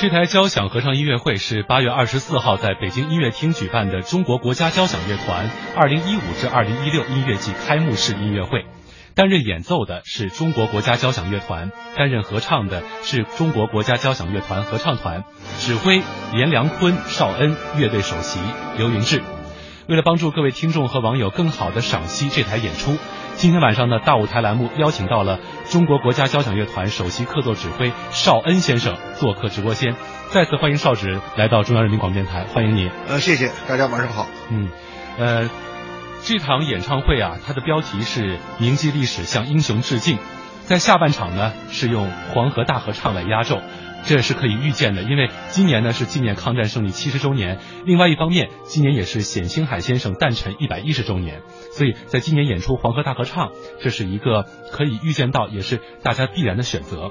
这台交响合唱音乐会是八月二十四号在北京音乐厅举办的中国国家交响乐团二零一五至二零一六音乐季开幕式音乐会。担任演奏的是中国国家交响乐团，担任合唱的是中国国家交响乐团合唱团，指挥阎良坤、邵恩，乐队首席刘云志。为了帮助各位听众和网友更好的赏析这台演出，今天晚上的大舞台栏目邀请到了中国国家交响乐团首席客座指挥邵恩先生做客直播间。再次欢迎邵指来到中央人民广播电台，欢迎你。呃，谢谢大家，晚上好。嗯，呃。这场演唱会啊，它的标题是铭记历史，向英雄致敬。在下半场呢，是用黄河大合唱来压轴，这是可以预见的，因为今年呢是纪念抗战胜利七十周年。另外一方面，今年也是冼星海先生诞辰一百一十周年，所以在今年演出黄河大合唱，这是一个可以预见到，也是大家必然的选择。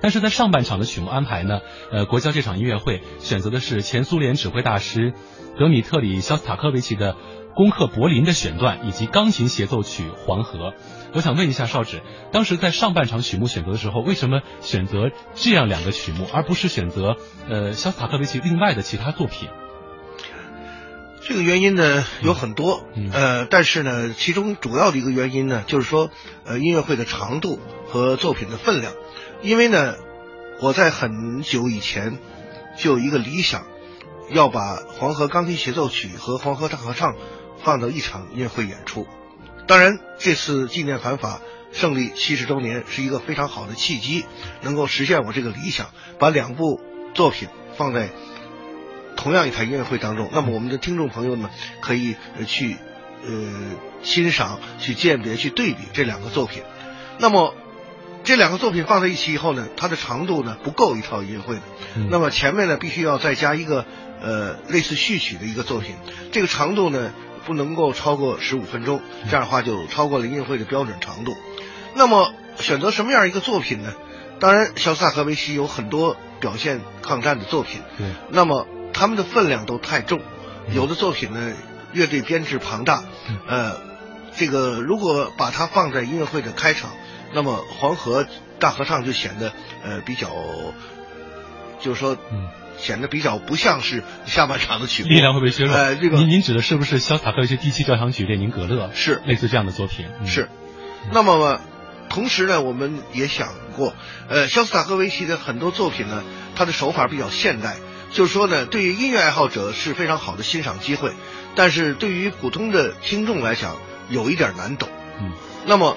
但是在上半场的曲目安排呢，呃，国交这场音乐会选择的是前苏联指挥大师德米特里肖斯塔科维奇的。攻克柏林的选段以及钢琴协奏曲《黄河》，我想问一下邵指，当时在上半场曲目选择的时候，为什么选择这样两个曲目，而不是选择呃肖斯塔科维奇另外的其他作品？这个原因呢有很多，呃，但是呢，其中主要的一个原因呢，就是说呃音乐会的长度和作品的分量，因为呢，我在很久以前就有一个理想，要把《黄河钢琴协奏曲》和《黄河大合唱》。放到一场音乐会演出，当然，这次纪念反法胜利七十周年是一个非常好的契机，能够实现我这个理想，把两部作品放在同样一台音乐会当中。那么，我们的听众朋友们可以去呃欣赏、去鉴别、去对比这两个作品。那么，这两个作品放在一起以后呢，它的长度呢不够一套音乐会的。那么前面呢必须要再加一个呃类似序曲的一个作品，这个长度呢。不能够超过十五分钟，这样的话就超过了音乐会的标准长度。那么选择什么样一个作品呢？当然，肖斯塔科维奇有很多表现抗战的作品，对。那么他们的分量都太重，有的作品呢乐队编制庞大，呃，这个如果把它放在音乐会的开场，那么黄河大合唱就显得呃比较，就是说，嗯。显得比较不像是下半场的曲目，力量会被削弱。呃，这个您您指的是不是肖斯塔科维奇第七交响曲《列宁格勒》？是类似这样的作品。是。那么，同时呢，我们也想过，呃，肖斯塔科维奇的很多作品呢，他的手法比较现代，就是说呢，对于音乐爱好者是非常好的欣赏机会，但是对于普通的听众来讲，有一点难懂。嗯。那么。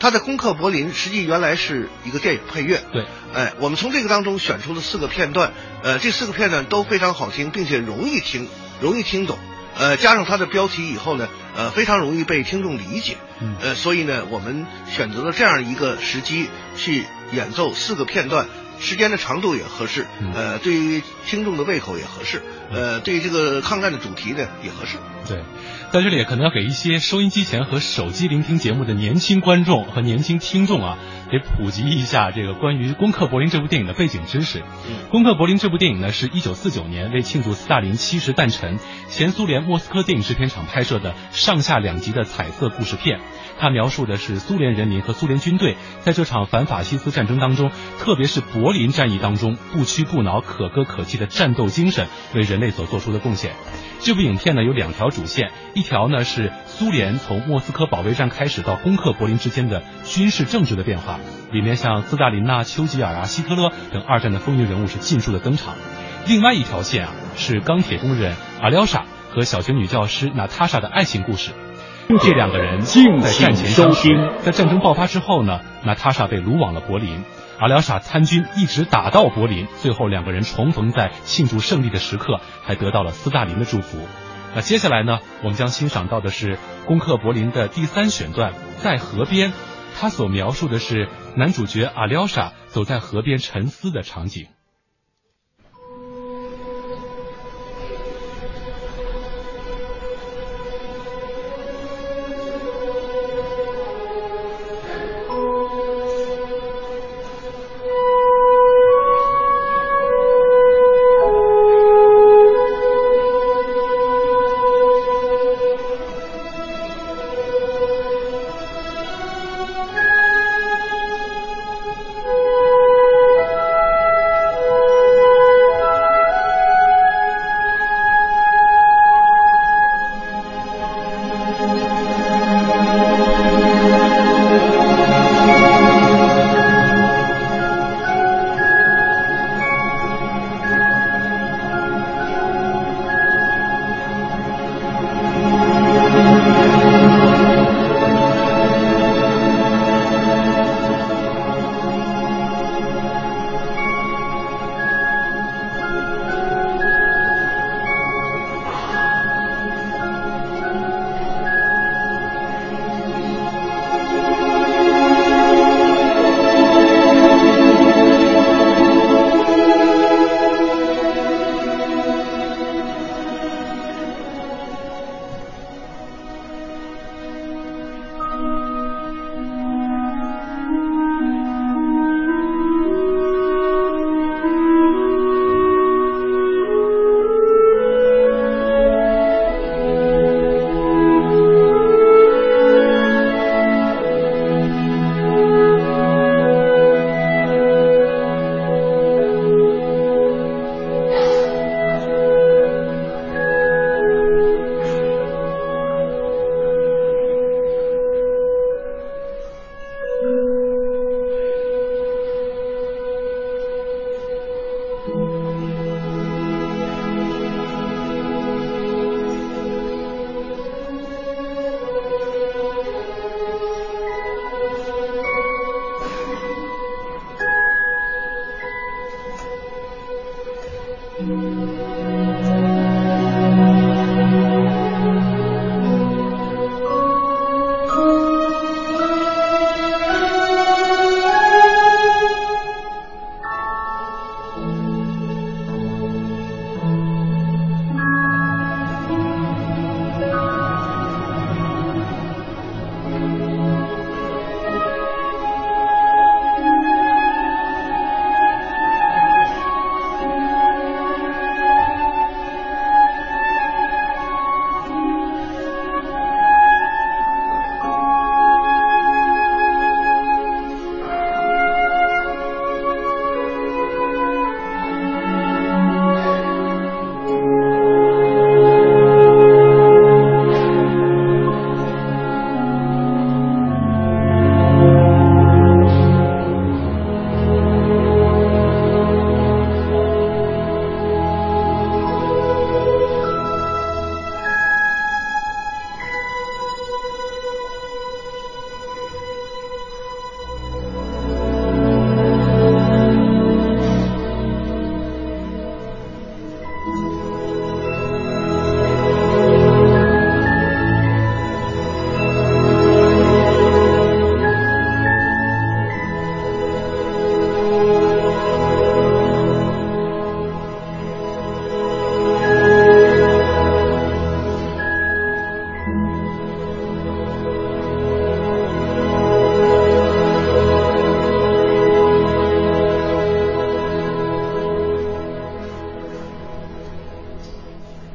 他的《攻克柏林》实际原来是一个电影配乐，对，哎，我们从这个当中选出了四个片段，呃，这四个片段都非常好听，并且容易听，容易听懂，呃，加上它的标题以后呢，呃，非常容易被听众理解，呃，所以呢，我们选择了这样一个时机去演奏四个片段，时间的长度也合适，呃，对于听众的胃口也合适，呃，对这个抗战的主题呢也合适，对。在这里可能要给一些收音机前和手机聆听节目的年轻观众和年轻听众啊，给普及一下这个关于《攻克柏林》这部电影的背景知识。《攻克柏林》这部电影呢，是一九四九年为庆祝斯大林七十诞辰，前苏联莫斯科电影制片厂拍摄的上下两集的彩色故事片。它描述的是苏联人民和苏联军队在这场反法西斯战争当中，特别是柏林战役当中不屈不挠、可歌可泣的战斗精神为人类所做出的贡献。这部影片呢有两条主线，一条呢是苏联从莫斯科保卫战开始到攻克柏林之间的军事政治的变化，里面像斯大林呐、丘吉尔啊、希特勒等二战的风云人物是尽数的登场。另外一条线啊是钢铁工人阿廖沙和小学女教师娜塔莎的爱情故事。这两个人在战前相识，在战争爆发之后呢，娜塔莎被掳往了柏林，阿廖沙参军一直打到柏林，最后两个人重逢在庆祝胜利的时刻，还得到了斯大林的祝福。那接下来呢，我们将欣赏到的是攻克柏林的第三选段，在河边，他所描述的是男主角阿廖沙走在河边沉思的场景。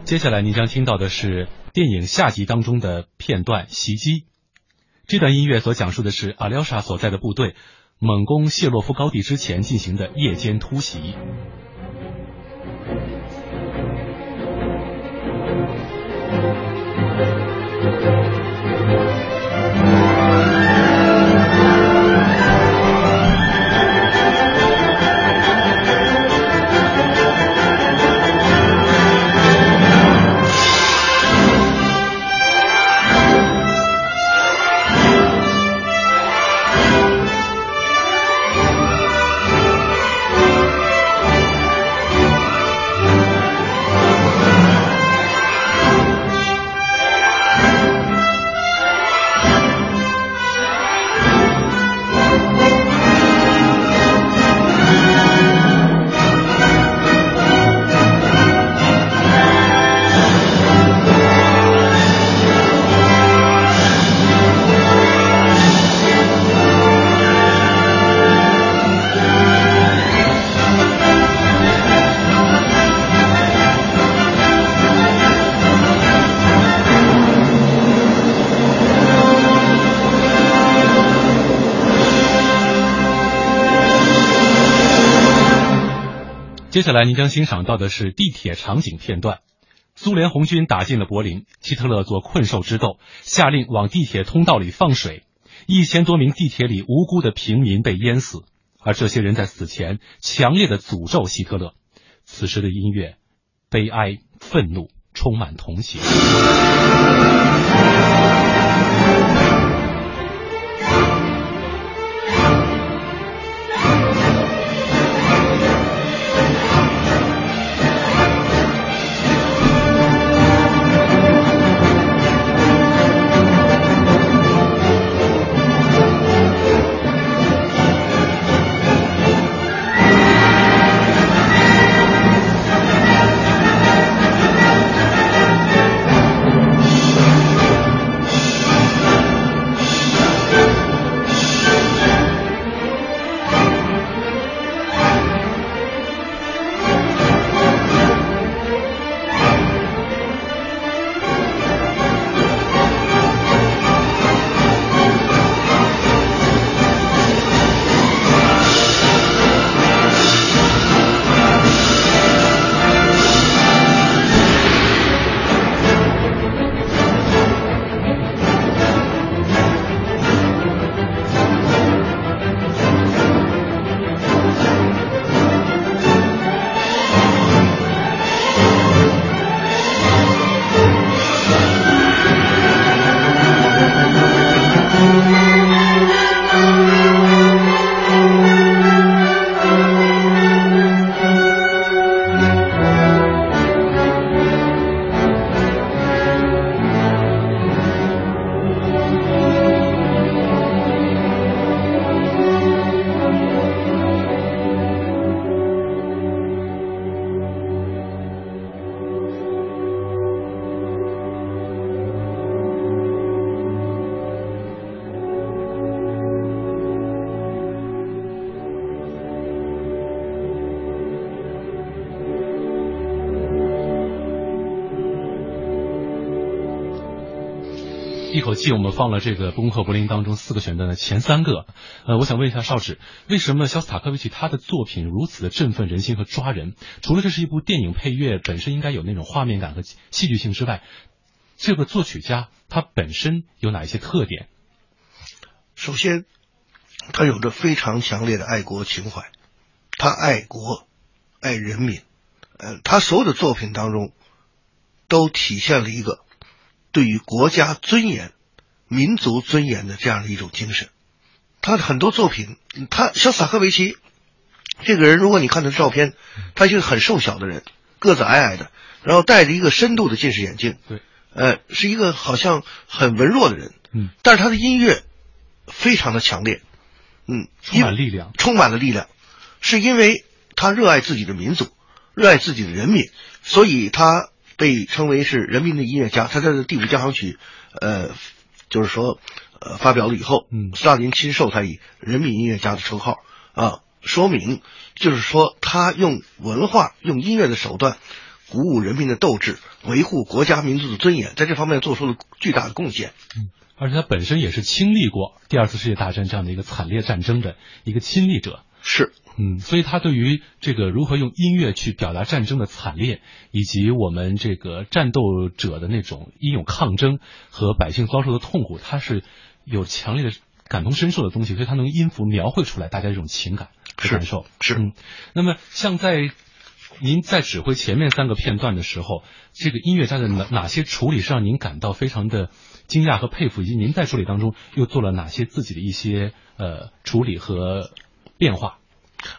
接下来您将听到的是电影下集当中的片段《袭击》。这段音乐所讲述的是阿廖沙所在的部队猛攻谢洛夫高地之前进行的夜间突袭。接下来您将欣赏到的是地铁场景片段。苏联红军打进了柏林，希特勒做困兽之斗，下令往地铁通道里放水，一千多名地铁里无辜的平民被淹死，而这些人在死前强烈的诅咒希特勒。此时的音乐，悲哀、愤怒，充满同情。一口气我们放了这个《攻克柏林》当中四个选段的前三个，呃，我想问一下邵指，为什么肖斯塔科维奇他的作品如此的振奋人心和抓人？除了这是一部电影配乐本身应该有那种画面感和戏剧性之外，这个作曲家他本身有哪一些特点？首先，他有着非常强烈的爱国情怀，他爱国、爱人民，呃，他所有的作品当中都体现了一个。对于国家尊严、民族尊严的这样的一种精神，他的很多作品，他像萨科维奇这个人，如果你看他的照片，他就是很瘦小的人，个子矮矮的，然后戴着一个深度的近视眼镜，对，呃，是一个好像很文弱的人，嗯，但是他的音乐非常的强烈，嗯，充满力量，充满了力量，是因为他热爱自己的民族，热爱自己的人民，所以他。被称为是人民的音乐家，他在第五交响曲，呃，就是说，呃，发表了以后，嗯，斯大林亲授他以人民音乐家的称号啊，说明就是说他用文化、用音乐的手段鼓舞人民的斗志，维护国家民族的尊严，在这方面做出了巨大的贡献。嗯，而且他本身也是亲历过第二次世界大战这样的一个惨烈战争的一个亲历者。是。嗯，所以他对于这个如何用音乐去表达战争的惨烈，以及我们这个战斗者的那种英勇抗争和百姓遭受的痛苦，他是有强烈的感同身受的东西，所以他能音符描绘出来大家这种情感和感受。是，嗯，那么像在您在指挥前面三个片段的时候，这个音乐家的哪哪些处理是让您感到非常的惊讶和佩服，以及您在处理当中又做了哪些自己的一些呃处理和变化？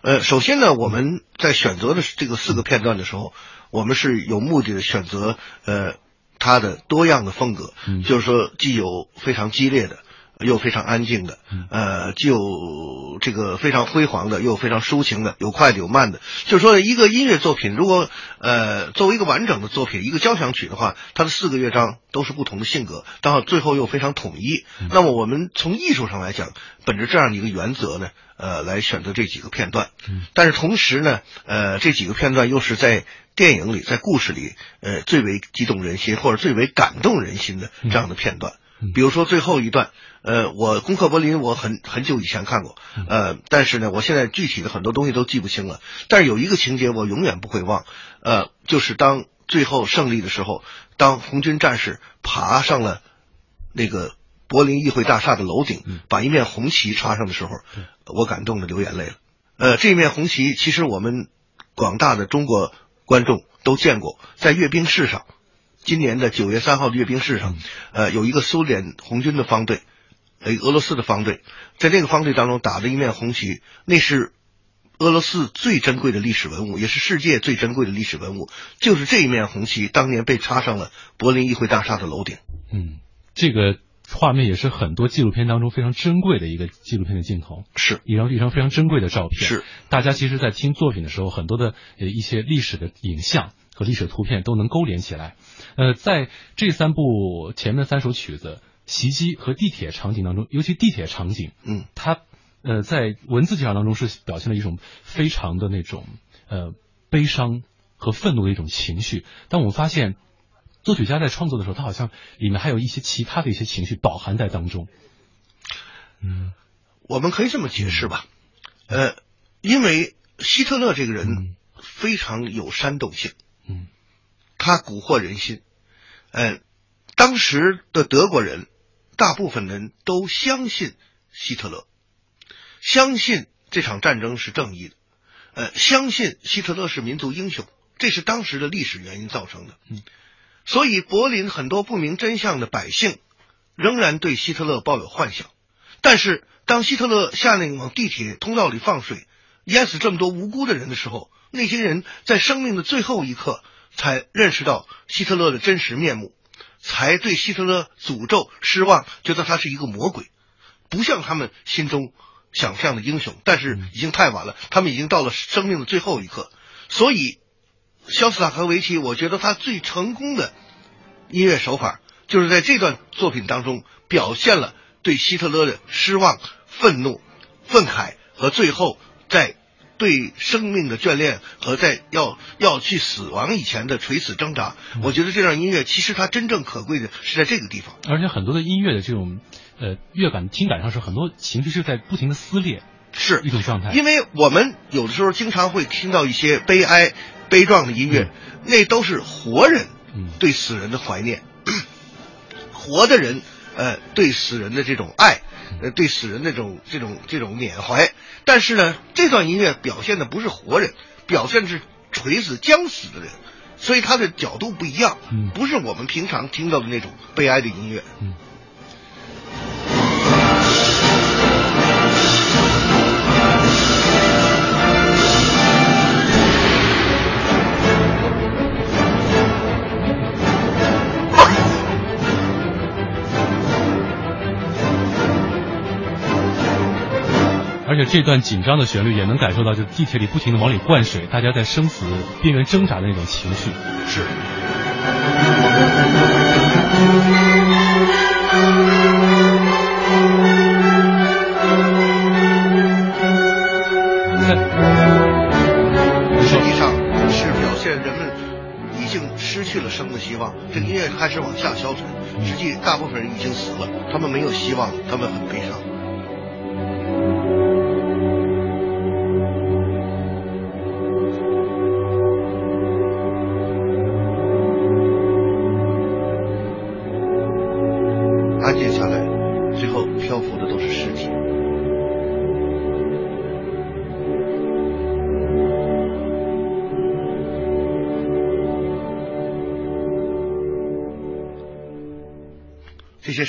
呃，首先呢，我们在选择的这个四个片段的时候，我们是有目的的选择，呃，它的多样的风格，就是说既有非常激烈的。又非常安静的，呃，就这个非常辉煌的，又非常抒情的，有快的有慢的。就是说，一个音乐作品，如果呃作为一个完整的作品，一个交响曲的话，它的四个乐章都是不同的性格，到最后又非常统一。那么我们从艺术上来讲，本着这样的一个原则呢，呃，来选择这几个片段。但是同时呢，呃，这几个片段又是在电影里，在故事里，呃，最为激动人心或者最为感动人心的这样的片段。比如说最后一段，呃，我《攻克柏林》我很很久以前看过，呃，但是呢，我现在具体的很多东西都记不清了。但是有一个情节我永远不会忘，呃，就是当最后胜利的时候，当红军战士爬上了那个柏林议会大厦的楼顶，把一面红旗插上的时候，我感动的流眼泪了。呃，这面红旗其实我们广大的中国观众都见过，在阅兵式上。今年的九月三号的阅兵式上，呃，有一个苏联红军的方队，呃，俄罗斯的方队，在这个方队当中打了一面红旗，那是俄罗斯最珍贵的历史文物，也是世界最珍贵的历史文物。就是这一面红旗，当年被插上了柏林议会大厦的楼顶。嗯，这个画面也是很多纪录片当中非常珍贵的一个纪录片的镜头，是一张一张非常珍贵的照片。是大家其实，在听作品的时候，很多的呃一些历史的影像。和历史图片都能勾连起来，呃，在这三部前面三首曲子袭击和地铁场景当中，尤其地铁场景，嗯，它呃在文字介绍当中是表现了一种非常的那种呃悲伤和愤怒的一种情绪。但我们发现，作曲家在创作的时候，他好像里面还有一些其他的一些情绪饱含在当中。嗯，我们可以这么解释吧，呃，因为希特勒这个人非常有煽动性。嗯，他蛊惑人心，嗯，当时的德国人大部分人都相信希特勒，相信这场战争是正义的，呃，相信希特勒是民族英雄，这是当时的历史原因造成的。嗯，所以柏林很多不明真相的百姓仍然对希特勒抱有幻想，但是当希特勒下令往地铁通道里放水，淹死这么多无辜的人的时候。那些人在生命的最后一刻才认识到希特勒的真实面目，才对希特勒诅咒失望，觉得他是一个魔鬼，不像他们心中想象的英雄。但是已经太晚了，他们已经到了生命的最后一刻。所以，肖斯塔科维奇，我觉得他最成功的音乐手法，就是在这段作品当中表现了对希特勒的失望、愤怒、愤慨和最后在。对生命的眷恋和在要要去死亡以前的垂死挣扎。我觉得这段音乐其实它真正可贵的是在这个地方。而且很多的音乐的这种呃乐感听感上是很多情绪是在不停的撕裂，是一种状态。因为我们有的时候经常会听到一些悲哀、悲壮的音乐，那都是活人对死人的怀念，活的人。呃，对死人的这种爱，呃，对死人的这种这种这种缅怀，但是呢，这段音乐表现的不是活人，表现的是垂死将死的人，所以它的角度不一样，不是我们平常听到的那种悲哀的音乐。而且这段紧张的旋律也能感受到，就地铁里不停的往里灌水，大家在生死边缘挣扎的那种情绪。是。实际上是表现人们已经失去了生的希望，这个音乐开始往下消沉。实际大部分人已经死了，他们没有希望，他们很悲伤。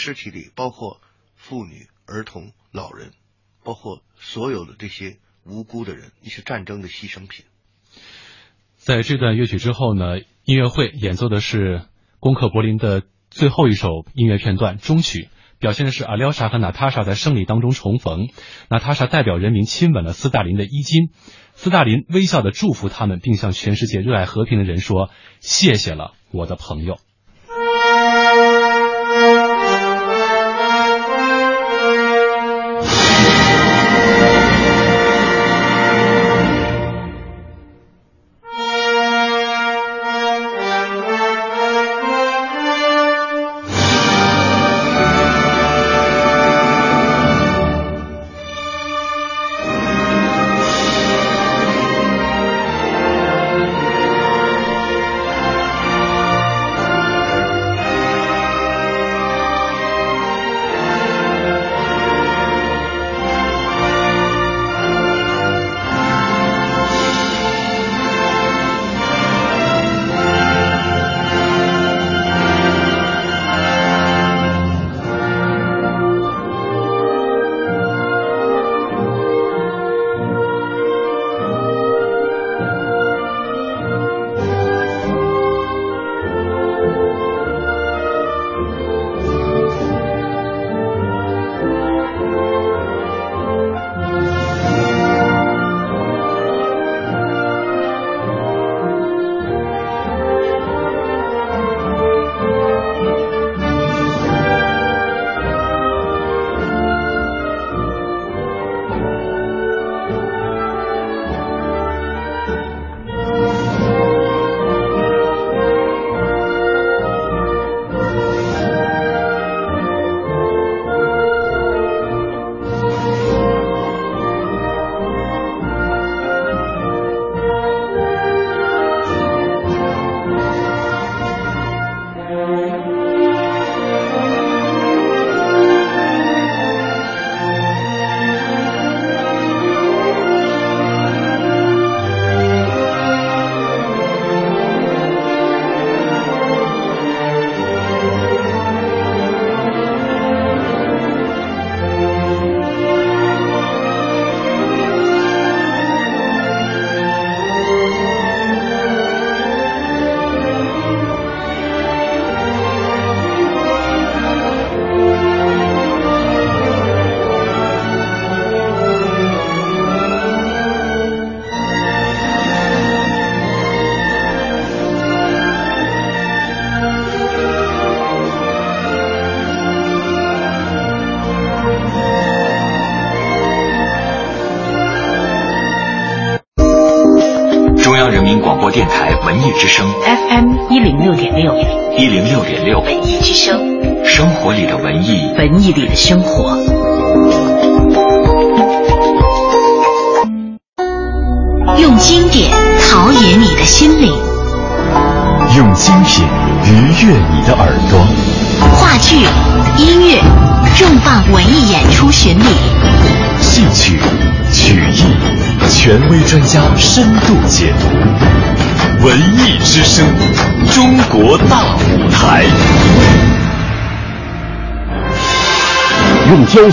尸体里包括妇女、儿童、老人，包括所有的这些无辜的人，一些战争的牺牲品。在这段乐曲之后呢，音乐会演奏的是攻克柏林的最后一首音乐片段终曲，表现的是阿廖沙和娜塔莎在胜利当中重逢。娜塔莎代表人民亲吻了斯大林的衣襟，斯大林微笑的祝福他们，并向全世界热爱和平的人说：“谢谢了，我的朋友。”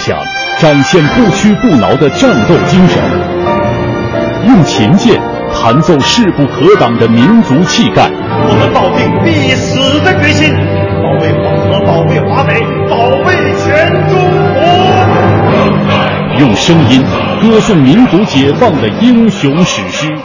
响展现不屈不挠的战斗精神，用琴键弹奏势不可挡的民族气概。我们抱定必死的决心，保卫黄河，保卫华北，保卫全中国。用声音歌颂民族解放的英雄史诗。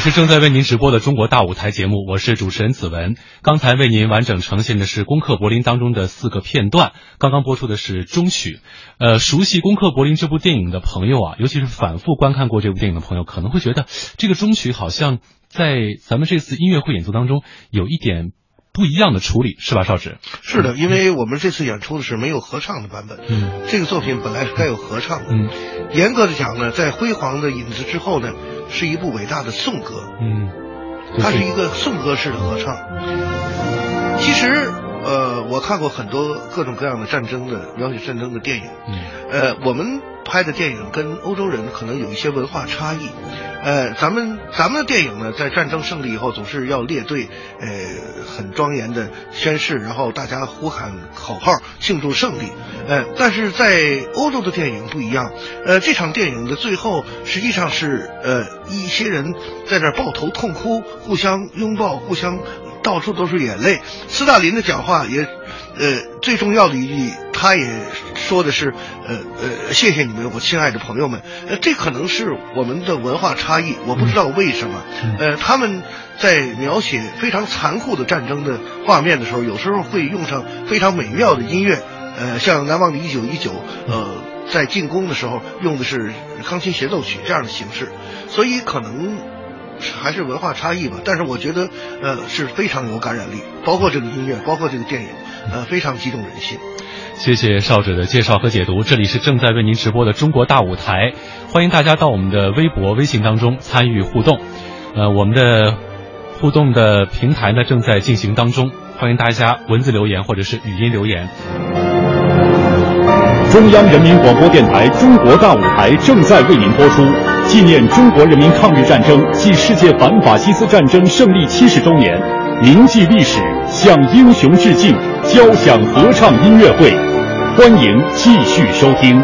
是正在为您直播的中国大舞台节目，我是主持人子文。刚才为您完整呈现的是《攻克柏林》当中的四个片段，刚刚播出的是中曲。呃，熟悉《攻克柏林》这部电影的朋友啊，尤其是反复观看过这部电影的朋友，可能会觉得这个中曲好像在咱们这次音乐会演奏当中有一点。不一样的处理是吧，邵指？是的，因为我们这次演出的是没有合唱的版本。嗯，这个作品本来是该有合唱的。嗯，严格的讲呢，在辉煌的影子之后呢，是一部伟大的颂歌。嗯，它是一个颂歌式的合唱。其实，呃，我看过很多各种各样的战争的描写战争的电影。嗯，呃，我们。拍的电影跟欧洲人可能有一些文化差异，呃，咱们咱们的电影呢，在战争胜利以后总是要列队，呃，很庄严的宣誓，然后大家呼喊口号庆祝胜利，呃，但是在欧洲的电影不一样，呃，这场电影的最后实际上是呃一些人在那抱头痛哭，互相拥抱，互相到处都是眼泪。斯大林的讲话也。呃，最重要的一句，他也说的是，呃呃，谢谢你们，我亲爱的朋友们。呃，这可能是我们的文化差异，我不知道为什么。呃，他们在描写非常残酷的战争的画面的时候，有时候会用上非常美妙的音乐。呃，像《难忘的一九一九》，呃，在进攻的时候用的是钢琴协奏曲这样的形式，所以可能。还是文化差异吧，但是我觉得，呃，是非常有感染力，包括这个音乐，包括这个电影，呃，非常激动人心。谢谢少者的介绍和解读，这里是正在为您直播的中国大舞台，欢迎大家到我们的微博、微信当中参与互动。呃，我们的互动的平台呢正在进行当中，欢迎大家文字留言或者是语音留言。中央人民广播电台中国大舞台正在为您播出。纪念中国人民抗日战争暨世界反法西斯战争胜利七十周年，铭记历史，向英雄致敬，交响合唱音乐会，欢迎继续收听。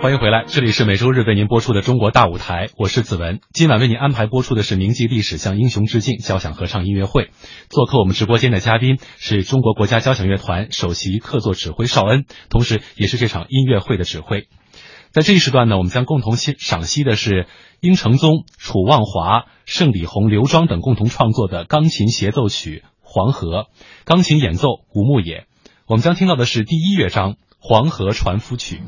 欢迎回来，这里是每周日为您播出的中国大舞台，我是子文。今晚为您安排播出的是铭记历史，向英雄致敬交响合唱音乐会。做客我们直播间的嘉宾是中国国家交响乐团首席客座指挥邵恩，同时也是这场音乐会的指挥。在这一时段呢，我们将共同欣赏析的是殷承宗、楚望华、盛李红、刘庄等共同创作的钢琴协奏曲《黄河》，钢琴演奏吴牧野。我们将听到的是第一乐章《黄河船夫曲》。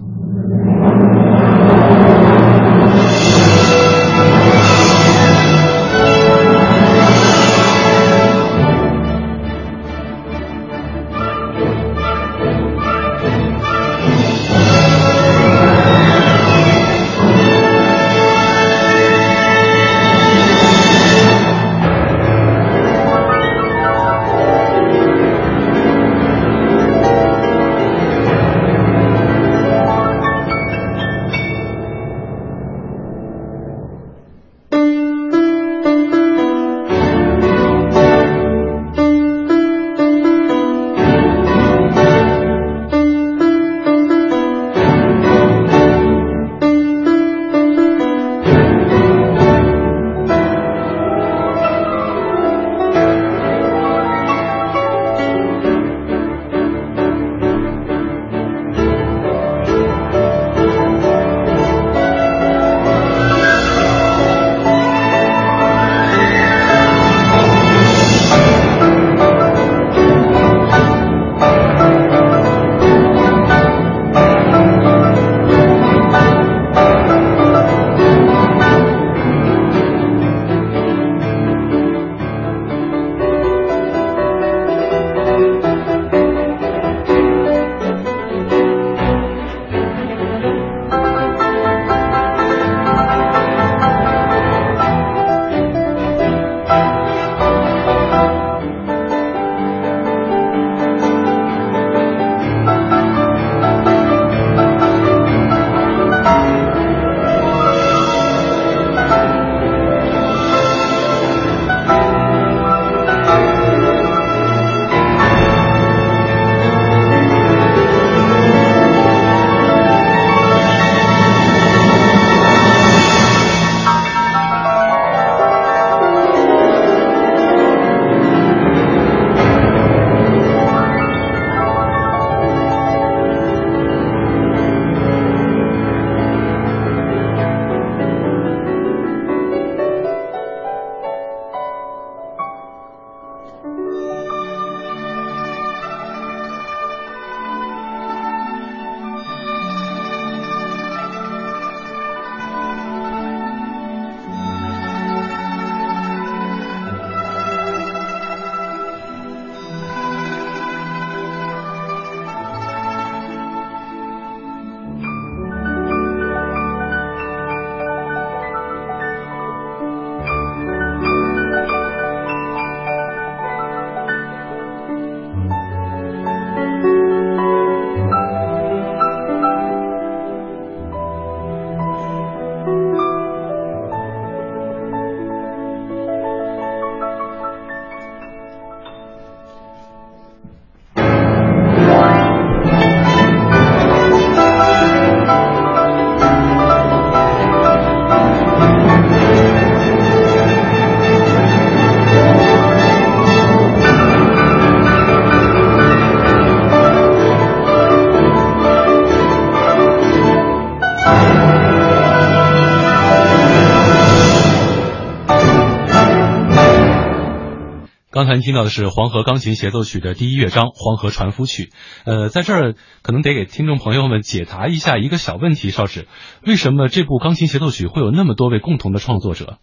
刚才您听到的是黄河钢琴协奏曲的第一乐章《黄河船夫曲》。呃，在这儿可能得给听众朋友们解答一下一个小问题，邵指，为什么这部钢琴协奏曲会有那么多位共同的创作者？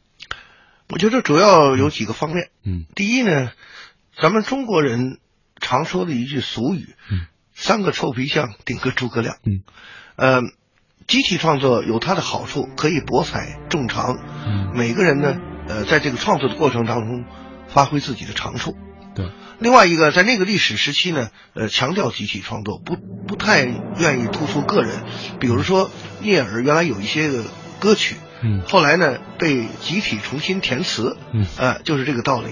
我觉得主要有几个方面。嗯，第一呢，咱们中国人常说的一句俗语，嗯，三个臭皮匠顶个诸葛亮。嗯，呃，集体创作有它的好处，可以博采众长。嗯，每个人呢，呃，在这个创作的过程当中，发挥自己的长处。对。另外一个，在那个历史时期呢，呃，强调集体创作，不不太愿意突出个人。比如说聂耳原来有一些个歌曲，嗯，后来呢被集体重新填词，嗯，呃，就是这个道理。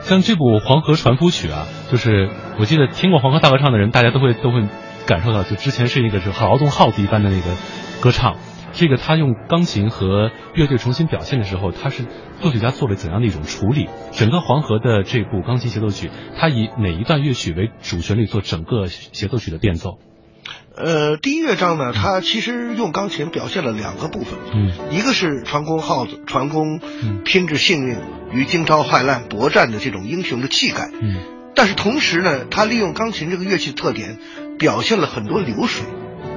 像这部《黄河船夫曲》啊，就是我记得听过黄河大合唱的人，大家都会都会感受到，就之前是一个是劳动号子一般的那个歌唱。这个他用钢琴和乐队重新表现的时候，他是作曲家做了怎样的一种处理？整个黄河的这部钢琴协奏曲，他以哪一段乐曲为主旋律做整个协奏曲的变奏？呃，第一乐章呢，它其实用钢琴表现了两个部分，嗯，一个是船工号子，船工拼着性命与惊涛骇浪搏战的这种英雄的气概，嗯，但是同时呢，他利用钢琴这个乐器特点，表现了很多流水。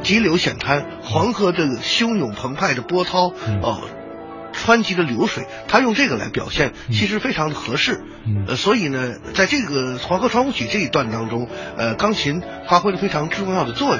急流险滩，黄河这个汹涌澎湃的波涛，哦，湍急的流水，他用这个来表现，其实非常的合适。呃，所以呢，在这个《黄河船夫曲》这一段当中，呃，钢琴发挥了非常重要的作用。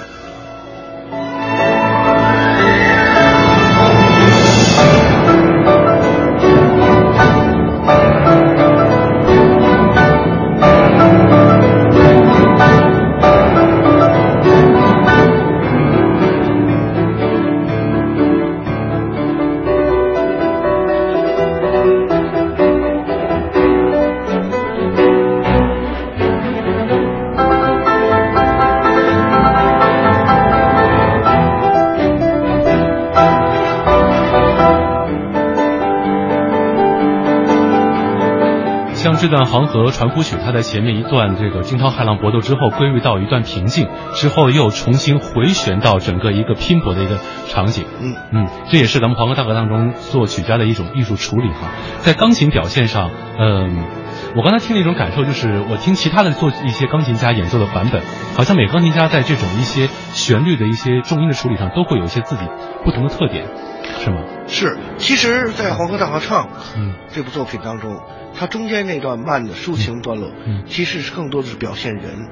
这段黄河船夫曲，它在前面一段这个惊涛骇浪搏斗之后，归于到一段平静之后，又重新回旋到整个一个拼搏的一个场景。嗯嗯，这也是咱们黄河大合当中作曲家的一种艺术处理哈。在钢琴表现上，嗯，我刚才听了一种感受，就是我听其他的做一些钢琴家演奏的版本，好像每个钢琴家在这种一些旋律的一些重音的处理上，都会有一些自己不同的特点，是吗？是，其实，在《黄河大合唱》嗯这部作品当中。它中间那段慢的抒情段落，嗯，其实是更多的是表现人。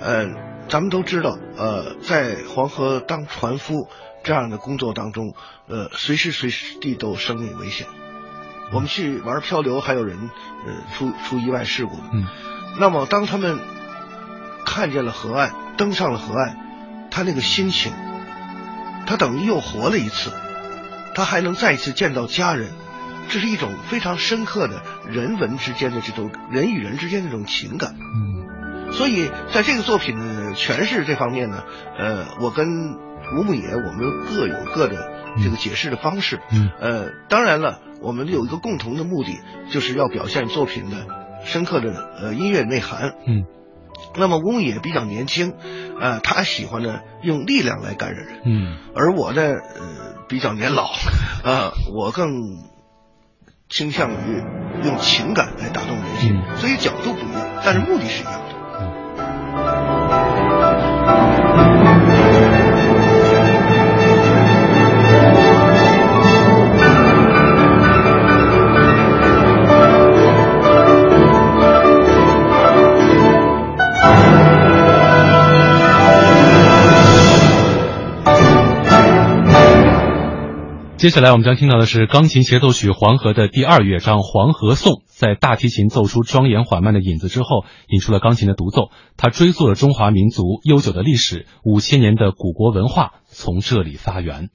呃，咱们都知道，呃，在黄河当船夫这样的工作当中，呃，随时随地都有生命危险。我们去玩漂流，还有人呃出出意外事故。嗯，那么当他们看见了河岸，登上了河岸，他那个心情，他等于又活了一次，他还能再一次见到家人。这是一种非常深刻的人文之间的这种人与人之间的这种情感，嗯，所以在这个作品的诠释这方面呢，呃，我跟吴牧野我们各有各的这个解释的方式，嗯，呃，当然了，我们有一个共同的目的，就是要表现作品的深刻的呃音乐内涵，嗯，那么翁也比较年轻，呃，他喜欢呢用力量来感染人，嗯，而我呢，呃，比较年老，呃，我更。倾向于用情感来打动人心，嗯、所以角度不一样，但是目的是一样的。接下来我们将听到的是钢琴协奏曲《黄河》的第二乐章《黄河颂》。在大提琴奏出庄严缓慢的引子之后，引出了钢琴的独奏。它追溯了中华民族悠久的历史，五千年的古国文化从这里发源。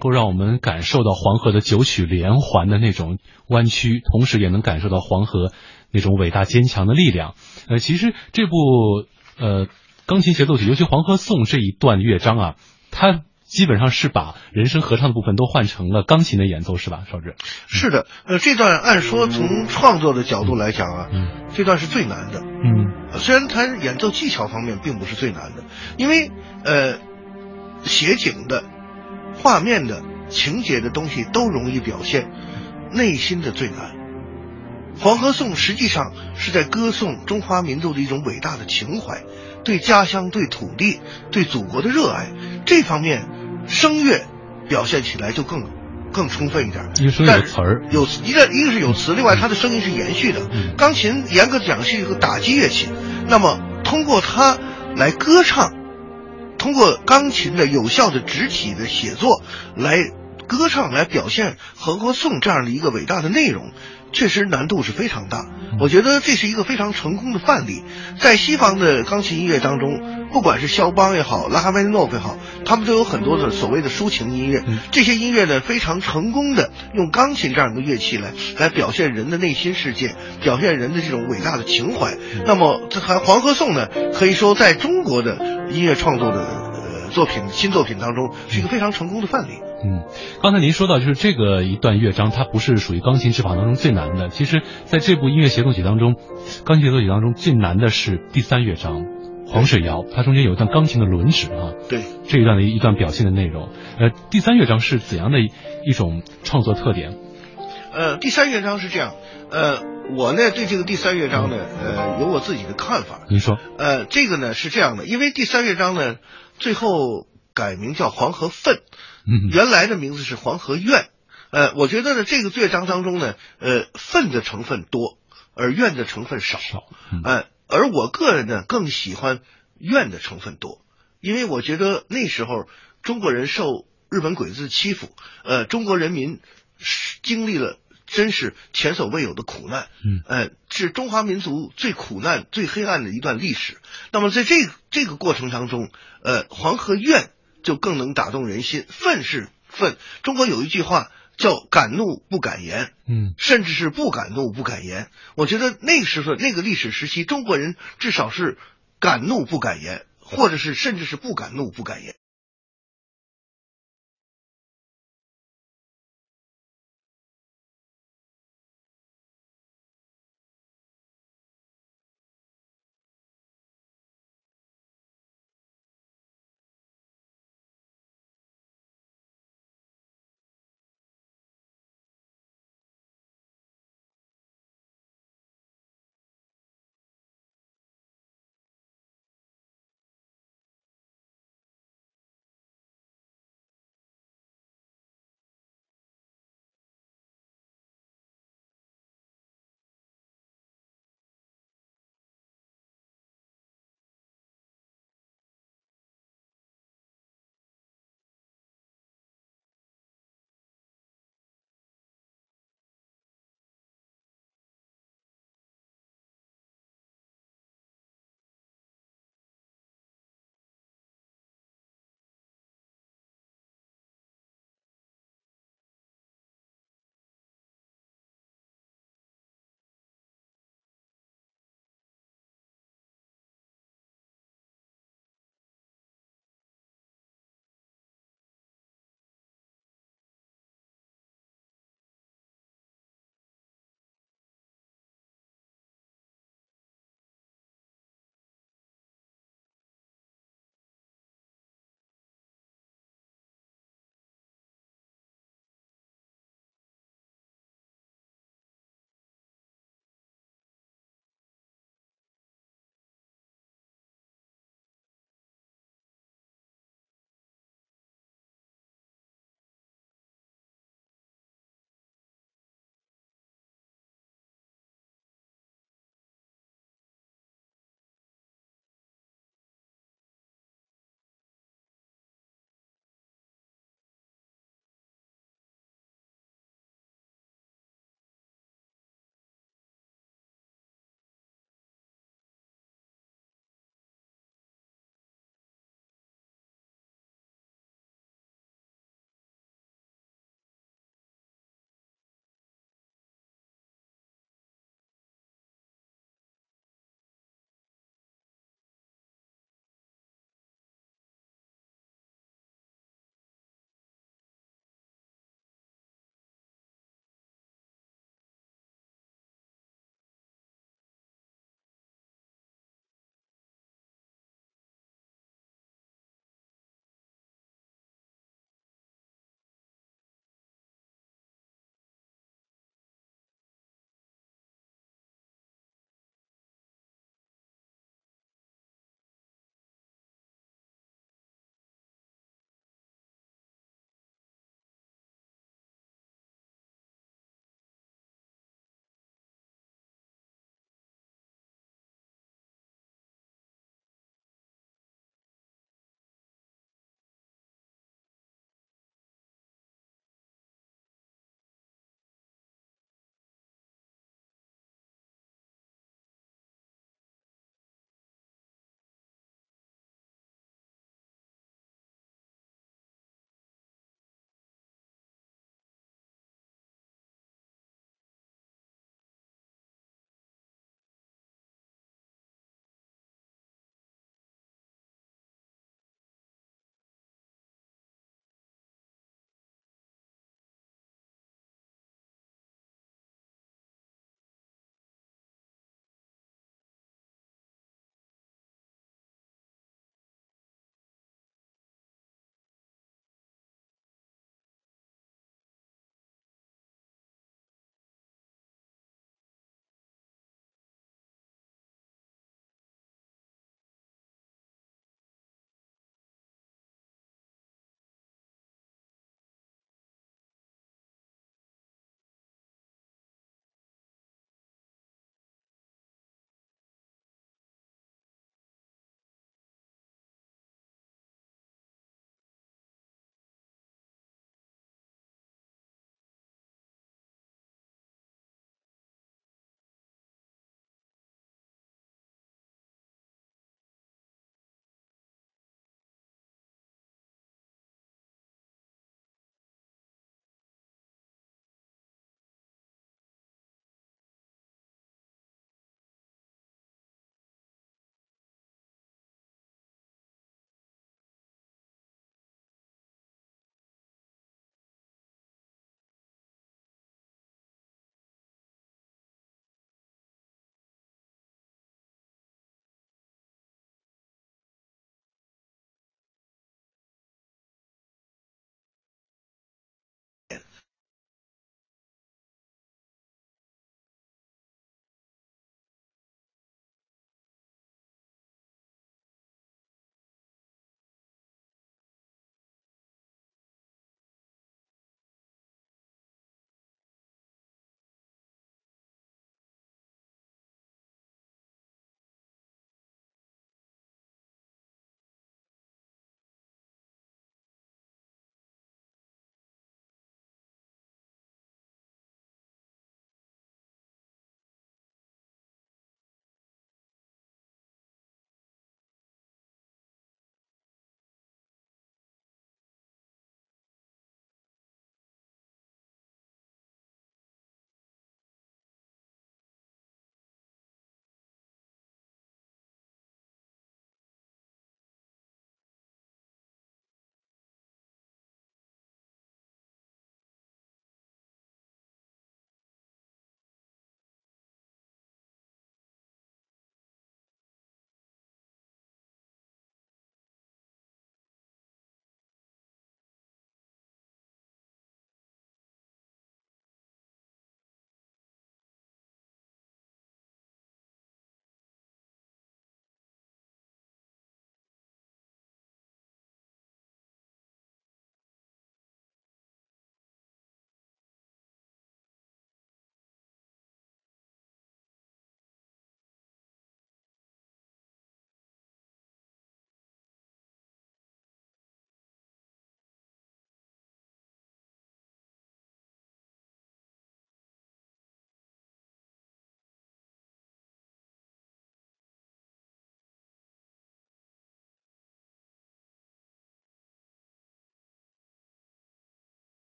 够让我们感受到黄河的九曲连环的那种弯曲，同时也能感受到黄河那种伟大坚强的力量。呃，其实这部呃钢琴协奏曲，尤其《黄河颂》这一段乐章啊，它。基本上是把人声合唱的部分都换成了钢琴的演奏，是吧，邵志？是的，呃，这段按说从创作的角度来讲啊，嗯，这段是最难的，嗯，虽然它演奏技巧方面并不是最难的，因为呃，写景的、画面的、情节的东西都容易表现，内心的最难。《黄河颂》实际上是在歌颂中华民族的一种伟大的情怀，对家乡、对土地、对祖国的热爱，这方面。声乐表现起来就更更充分一点，有词儿，有一个一个是有词，另外它的声音是延续的。钢琴严格讲是一个打击乐器，那么通过它来歌唱，通过钢琴的有效的肢体的写作来歌唱，来表现《和合颂》这样的一个伟大的内容。确实难度是非常大，我觉得这是一个非常成功的范例。在西方的钢琴音乐当中，不管是肖邦也好，拉赫曼尼诺夫也好，他们都有很多的所谓的抒情音乐。这些音乐呢，非常成功的用钢琴这样一个乐器来来表现人的内心世界，表现人的这种伟大的情怀。那么，这还《黄河颂》呢，可以说在中国的音乐创作的呃作品新作品当中，是一个非常成功的范例。嗯，刚才您说到，就是这个一段乐章，它不是属于钢琴指法当中最难的。其实，在这部音乐协奏曲当中，钢琴协奏曲当中最难的是第三乐章《黄水谣》，它中间有一段钢琴的轮指啊。对，这一段的一段表现的内容。呃，第三乐章是怎样的一种创作特点？呃，第三乐章是这样。呃，我呢对这个第三乐章呢，呃，有我自己的看法。你说。呃，这个呢是这样的，因为第三乐章呢，最后改名叫《黄河愤》。原来的名字是黄河怨，呃，我觉得呢，这个乐章当中呢，呃，愤的成分多，而怨的成分少，呃，而我个人呢，更喜欢怨的成分多，因为我觉得那时候中国人受日本鬼子欺负，呃，中国人民经历了真是前所未有的苦难，嗯，呃，是中华民族最苦难、最黑暗的一段历史。那么在这这个过程当中，呃，黄河怨。就更能打动人心。愤是愤，中国有一句话叫“敢怒不敢言”，嗯，甚至是不敢怒不敢言。我觉得那个时候那个历史时期，中国人至少是敢怒不敢言，或者是甚至是不敢怒不敢言。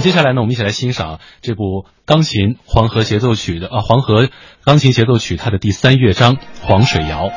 接下来呢，我们一起来欣赏这部钢琴黄河协奏曲的啊，黄河钢琴协奏曲它的第三乐章《黄水谣》。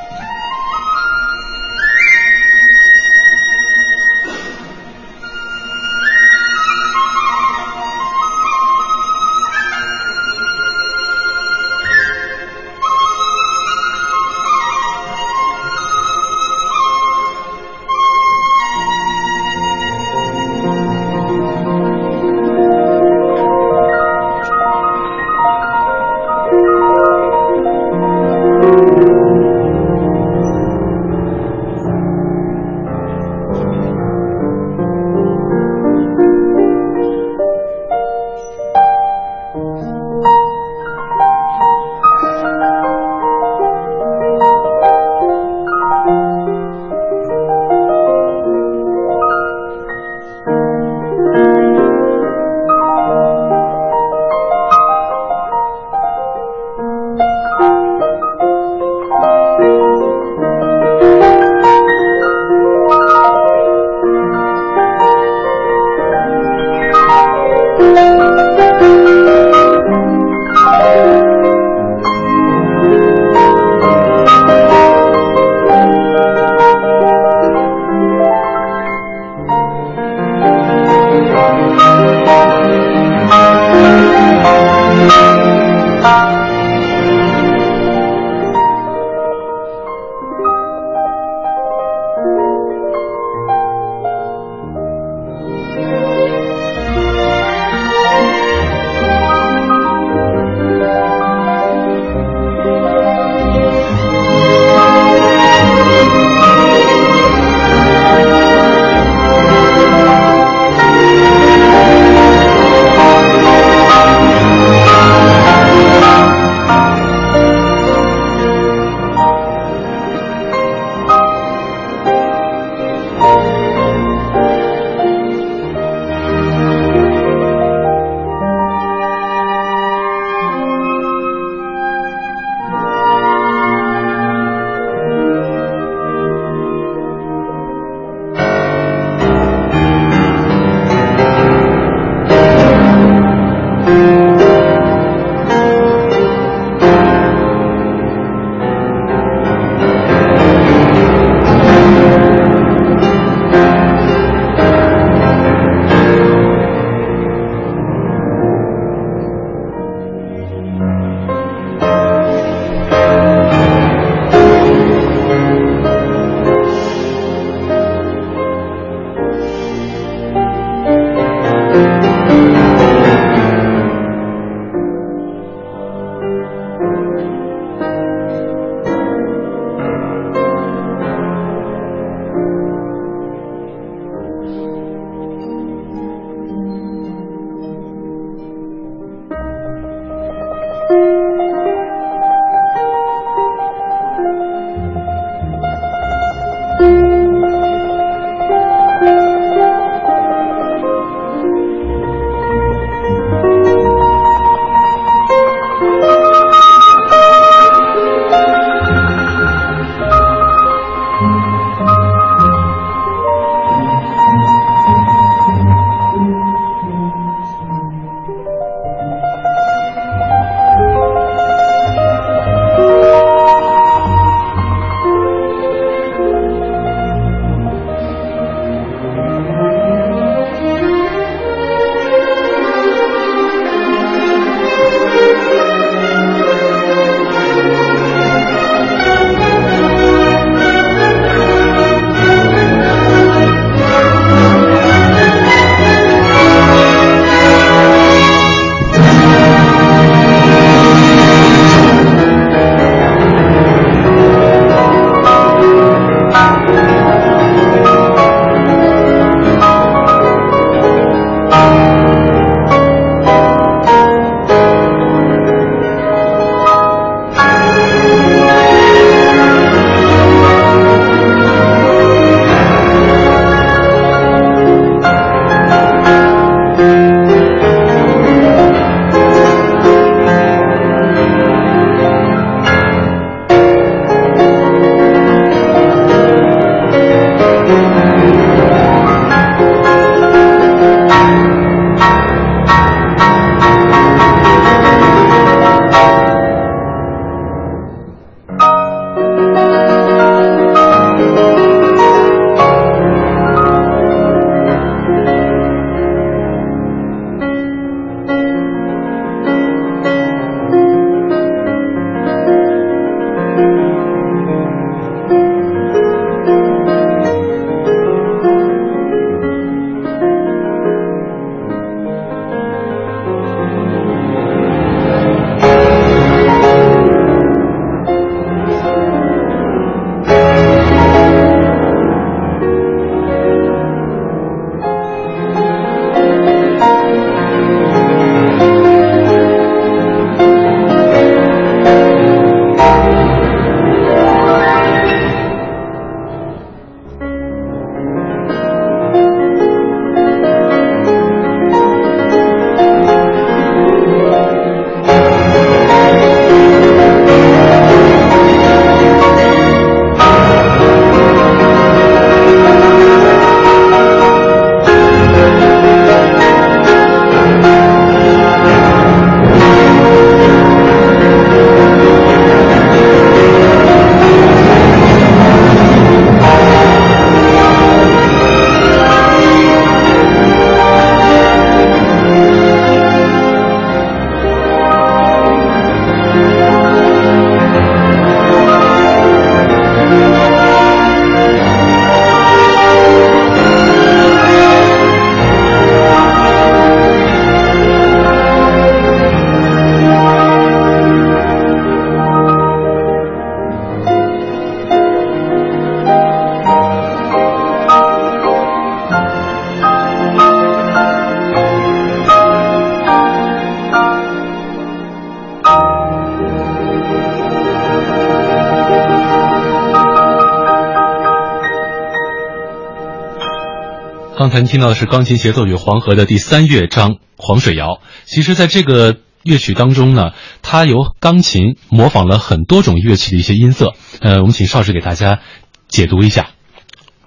才您听到的是钢琴协奏曲《黄河》的第三乐章《黄水谣》。其实，在这个乐曲当中呢，它由钢琴模仿了很多种乐器的一些音色。呃，我们请邵氏给大家解读一下。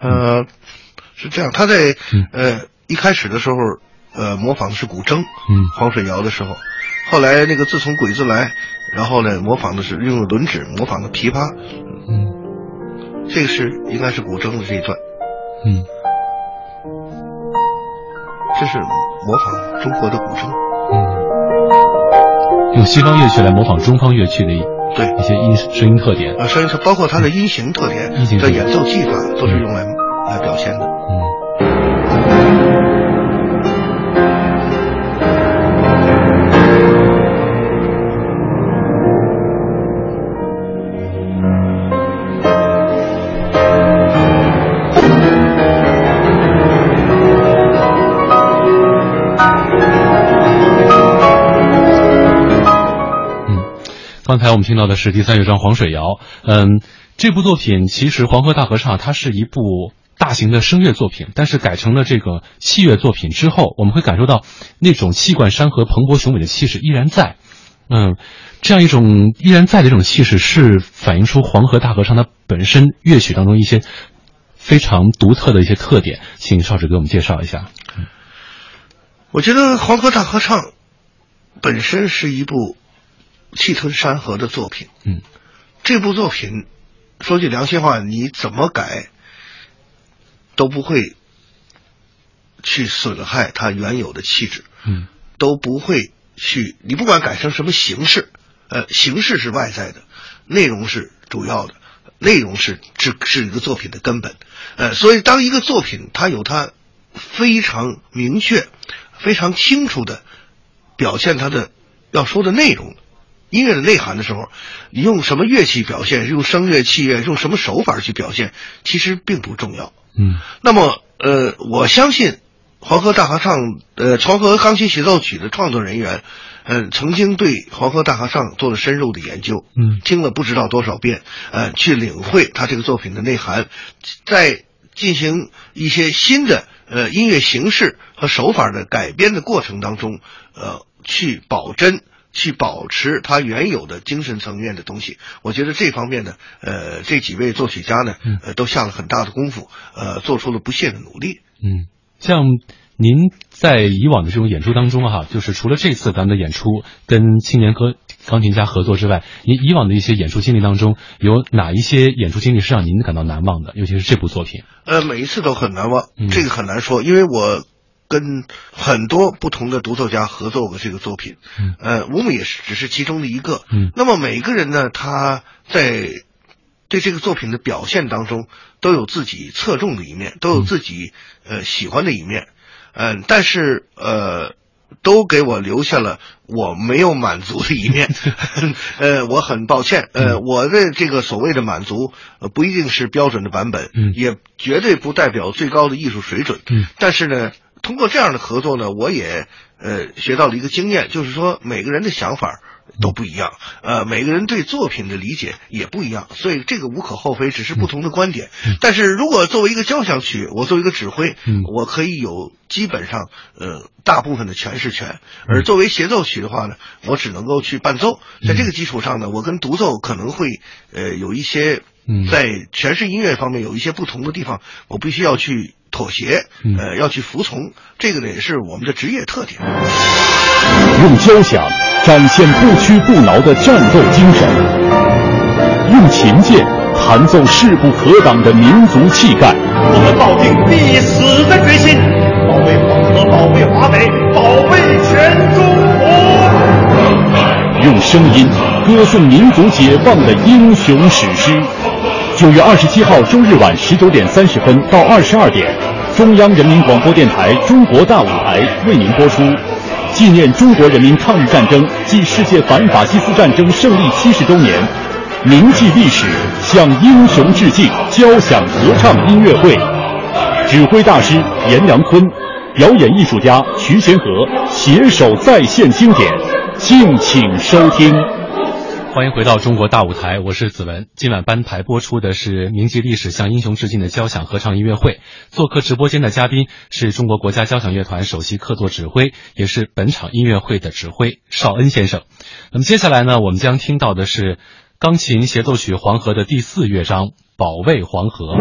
呃，是这样，他在呃一开始的时候，呃，模仿的是古筝，嗯，黄水谣的时候，后来那个自从鬼子来，然后呢，模仿的是用轮指模仿的琵琶，嗯，这个是应该是古筝的这一段，嗯。这是模仿中国的古筝，嗯，用西方乐器来模仿中方乐器的对一些音声音特点啊，声音特包括它的音型特点，的演奏技法都是用来来表现的。听到的是第三乐章《黄水谣》。嗯，这部作品其实《黄河大合唱》它是一部大型的声乐作品，但是改成了这个器乐作品之后，我们会感受到那种气贯山河、蓬勃雄伟的气势依然在。嗯，这样一种依然在的这种气势，是反映出《黄河大合唱》它本身乐曲当中一些非常独特的一些特点。请邵指给我们介绍一下。我觉得《黄河大合唱》本身是一部。气吞山河的作品，嗯，这部作品说句良心话，你怎么改都不会去损害它原有的气质，嗯，都不会去。你不管改成什么形式，呃，形式是外在的，内容是主要的，内容是是是一个作品的根本，呃，所以当一个作品它有它非常明确、非常清楚的表现它的要说的内容。音乐的内涵的时候，你用什么乐器表现，用声乐器乐，用什么手法去表现，其实并不重要。嗯，那么呃，我相信《黄河大合唱》呃，《黄河钢琴协奏曲》的创作人员，呃，曾经对《黄河大合唱》做了深入的研究。嗯，听了不知道多少遍，呃，去领会他这个作品的内涵，在进行一些新的呃音乐形式和手法的改编的过程当中，呃，去保真。去保持它原有的精神层面的东西，我觉得这方面呢，呃，这几位作曲家呢，呃，都下了很大的功夫，呃，做出了不懈的努力。嗯，像您在以往的这种演出当中哈，就是除了这次咱们的演出跟青年歌钢琴家合作之外，您以往的一些演出经历当中，有哪一些演出经历是让您感到难忘的？尤其是这部作品。呃，每一次都很难忘，嗯、这个很难说，因为我。跟很多不同的独奏家合作过这个作品，嗯。呃，我们也是只是其中的一个。嗯。那么每个人呢，他在对这个作品的表现当中，都有自己侧重的一面，都有自己呃喜欢的一面，嗯、但是呃。都给我留下了我没有满足的一面，呃，我很抱歉，呃，我的这个所谓的满足，呃，不一定是标准的版本，嗯。也绝对不代表最高的艺术水准，嗯。但是呢，通过这样的合作呢，我也呃学到了一个经验，就是说每个人的想法都不一样，呃，每个人对作品的理解也不一样，所以这个无可厚非，只是不同的观点。但是如果作为一个交响曲，我作为一个指挥，嗯我可以有基本上呃大部分的诠释权，而作为协奏曲的话呢，我只能够去伴奏。在这个基础上呢，我跟独奏可能会呃有一些嗯在诠释音乐方面有一些不同的地方，我必须要去妥协，嗯呃，要去服从。这个呢也是我们的职业特点。用交响展现不屈不挠的战斗精神，用琴键弹奏势不可挡的民族气概。我们抱定必死的决心，保卫黄河，保卫华北，保卫全中国。用声音歌颂民族解放的英雄史诗。九月二十七号周日晚十九点三十分到二十二点，中央人民广播电台《中国大舞台》为您播出，纪念中国人民抗日战争暨世界反法西斯战争胜利七十周年，铭记历史，向英雄致敬交响合唱音乐会，指挥大师阎良坤，表演艺术家徐贤和携手再现经典，敬请收听。欢迎回到中国大舞台，我是子文。今晚班台播出的是铭记历史、向英雄致敬的交响合唱音乐会。做客直播间的嘉宾是中国国家交响乐团首席客座指挥，也是本场音乐会的指挥邵恩先生。那么接下来呢，我们将听到的是钢琴协奏曲《黄河》的第四乐章《保卫黄河》。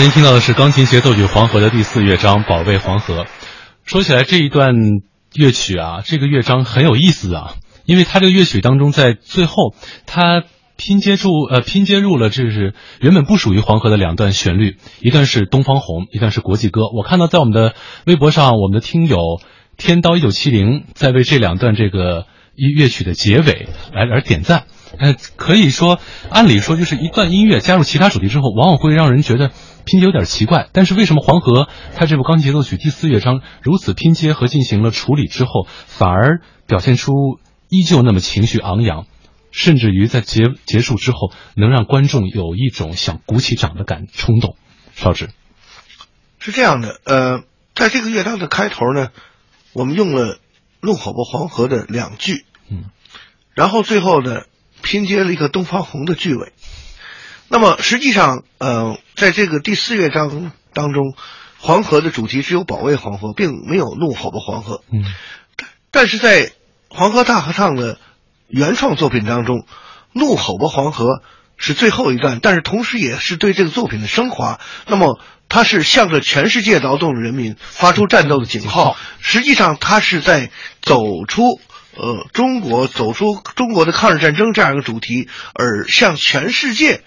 您听到的是钢琴协奏曲《黄河》的第四乐章《保卫黄河》。说起来，这一段乐曲啊，这个乐章很有意思啊，因为它这个乐曲当中，在最后它拼接住呃拼接入了，这是原本不属于黄河的两段旋律，一段是《东方红》，一段是《国际歌》。我看到在我们的微博上，我们的听友天刀一九七零在为这两段这个乐曲的结尾来而点赞。呃，可以说，按理说，就是一段音乐加入其他主题之后，往往会让人觉得拼接有点奇怪。但是为什么黄河它这部钢琴协奏曲第四乐章如此拼接和进行了处理之后，反而表现出依旧那么情绪昂扬，甚至于在结结束之后，能让观众有一种想鼓起掌的感冲动？邵志，是这样的，呃，在这个乐章的开头呢，我们用了“怒吼吧黄河”的两句，嗯，然后最后呢。拼接了一个东方红的句尾，那么实际上，呃，在这个第四乐章当中，黄河的主题只有保卫黄河，并没有怒吼吧黄河。嗯，但是在黄河大合唱的原创作品当中，怒吼吧黄河是最后一段，但是同时也是对这个作品的升华。那么，它是向着全世界劳动人民发出战斗的警号。实际上，它是在走出。呃，中国走出中国的抗日战争这样一个主题，而向全世界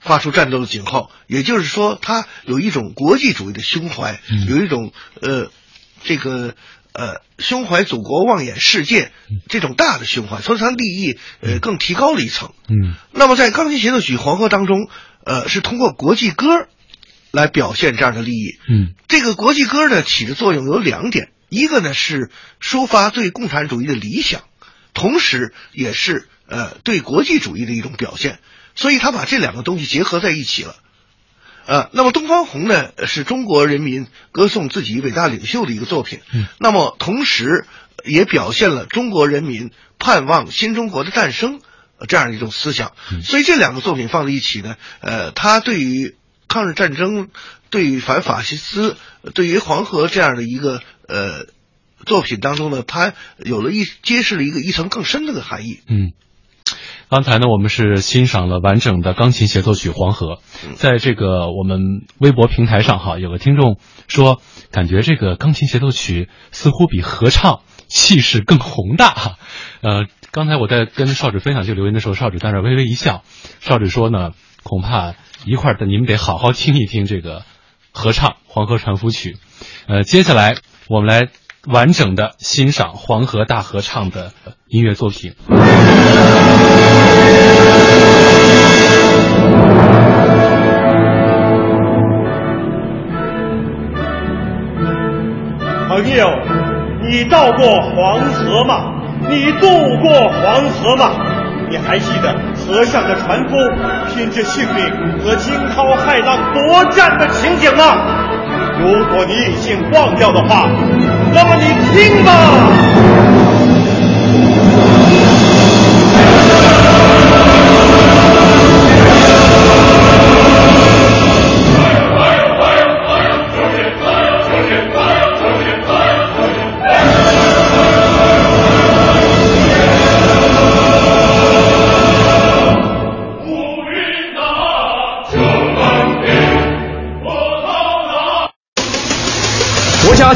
发出战斗的警号，也就是说，他有一种国际主义的胸怀，有一种呃，这个呃，胸怀祖国、望眼世界这种大的胸怀，所以他利益呃更提高了一层。嗯，那么在钢琴协奏曲《黄河》当中，呃，是通过国际歌来表现这样的利益。嗯，这个国际歌呢，起的作用有两点。一个呢是抒发对共产主义的理想，同时也是呃对国际主义的一种表现，所以他把这两个东西结合在一起了。呃，那么《东方红》呢是中国人民歌颂自己伟大领袖的一个作品，那么同时也表现了中国人民盼望新中国的诞生这样一种思想。所以这两个作品放在一起呢，呃，他对于抗日战争、对于反法西斯、对于黄河这样的一个。呃，作品当中呢，它有了一揭示了一个一层更深的个含义。嗯，刚才呢，我们是欣赏了完整的钢琴协奏曲《黄河》。在这个我们微博平台上，哈，有个听众说，感觉这个钢琴协奏曲似乎比合唱气势更宏大。哈，呃，刚才我在跟少主分享这个留言的时候，少主在那微微一笑。少主说呢，恐怕一块儿的你们得好好听一听这个合唱《黄河船夫曲》。呃，接下来。我们来完整的欣赏黄河大合唱的音乐作品。朋友，你到过黄河吗？你渡过黄河吗？你还记得河上的船夫拼着性命和惊涛骇浪搏战的情景吗？如果你已经忘掉的话，那么你听吧。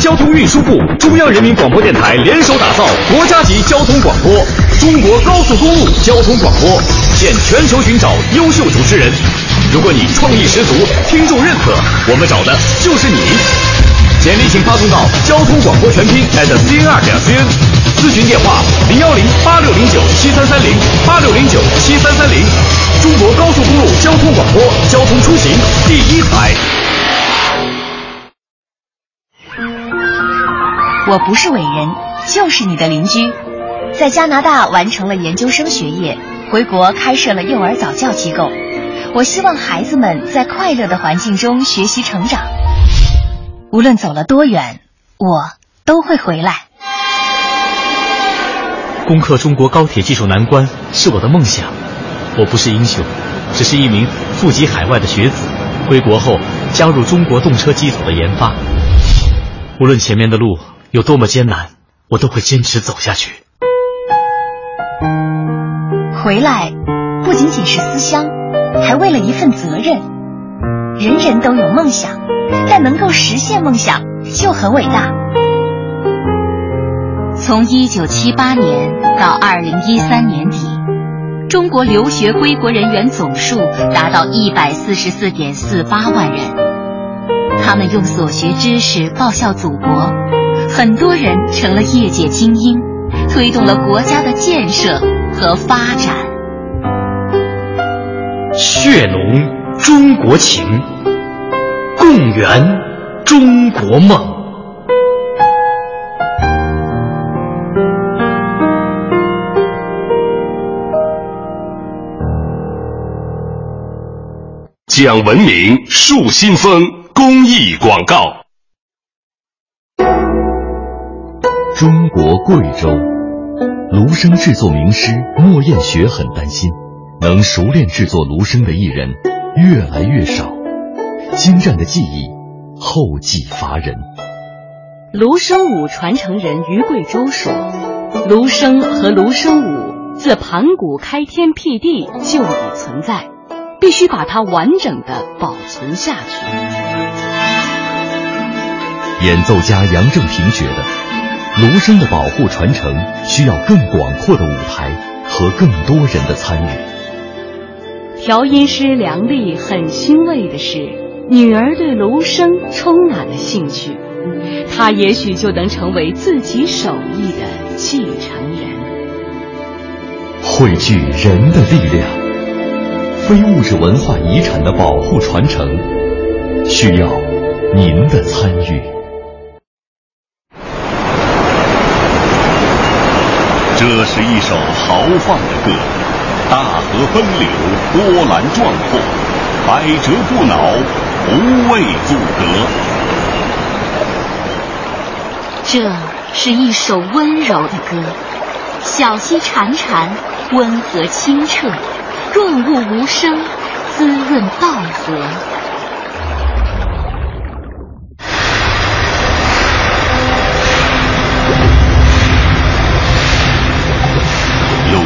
交通运输部、中央人民广播电台联手打造国家级交通广播——中国高速公路交通广播，现全球寻找优秀主持人。如果你创意十足，听众认可，我们找的就是你。简历请发送到交通广播全拼 @cn2 点 cn，咨询电话零幺零八六零九七三三零八六零九七三三零。中国高速公路交通广播，交通出行第一台。我不是伟人，就是你的邻居。在加拿大完成了研究生学业，回国开设了幼儿早教机构。我希望孩子们在快乐的环境中学习成长。无论走了多远，我都会回来。攻克中国高铁技术难关是我的梦想。我不是英雄，只是一名富集海外的学子。回国后加入中国动车机组的研发。无论前面的路。有多么艰难，我都会坚持走下去。回来不仅仅是思乡，还为了一份责任。人人都有梦想，但能够实现梦想就很伟大。从一九七八年到二零一三年底，中国留学归国人员总数达到一百四十四点四八万人，他们用所学知识报效祖国，很多人成了业界精英，推动了国家的建设和发展。血浓中国情，共圆中国梦。讲文明树新风公益广告。中国贵州芦笙制作名师莫艳雪很担心，能熟练制作芦笙的艺人越来越少，精湛的技艺后继乏人。芦笙舞传承人于贵州说：“芦笙和芦笙舞自盘古开天辟地就已存在。”必须把它完整的保存下去。演奏家杨正平觉得，芦笙的保护传承需要更广阔的舞台和更多人的参与。调音师梁丽很欣慰的是，女儿对芦笙充满了兴趣，她也许就能成为自己手艺的继承人。汇聚人的力量。非物质文化遗产的保护传承，需要您的参与。这是一首豪放的歌，大河奔流，波澜壮阔，百折不挠，无畏阻隔。这是一首温柔的歌，小溪潺潺，温和清澈。润物无声，滋润稻禾。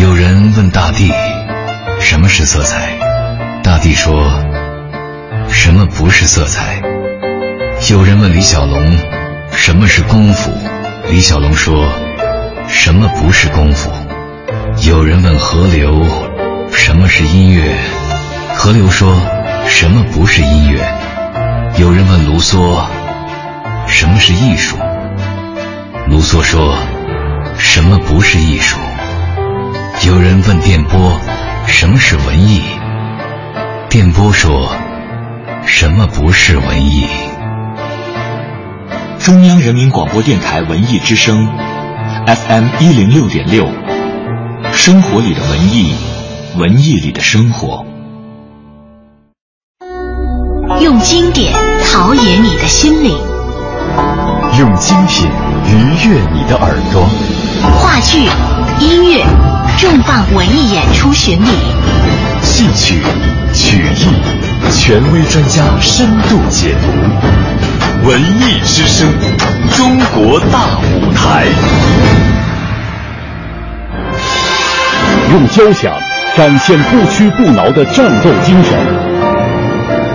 有人问大地：“什么是色彩？”大地说：“什么不是色彩？”有人问李小龙。什么是功夫？李小龙说：“什么不是功夫？”有人问河流：“什么是音乐？”河流说：“什么不是音乐？”有人问卢梭：“什么是艺术？”卢梭说：“什么不是艺术？”有人问电波：“什么是文艺？”电波说：“什么不是文艺？”中央人民广播电台文艺之声，FM 一零六点六，生活里的文艺，文艺里的生活。用经典陶冶你的心灵，用精品愉悦你的耳朵。话剧、音乐，重磅文艺演出巡礼，戏曲、曲艺，权威专家深度解读。文艺之声，中国大舞台。用交响展现不屈不挠的战斗精神，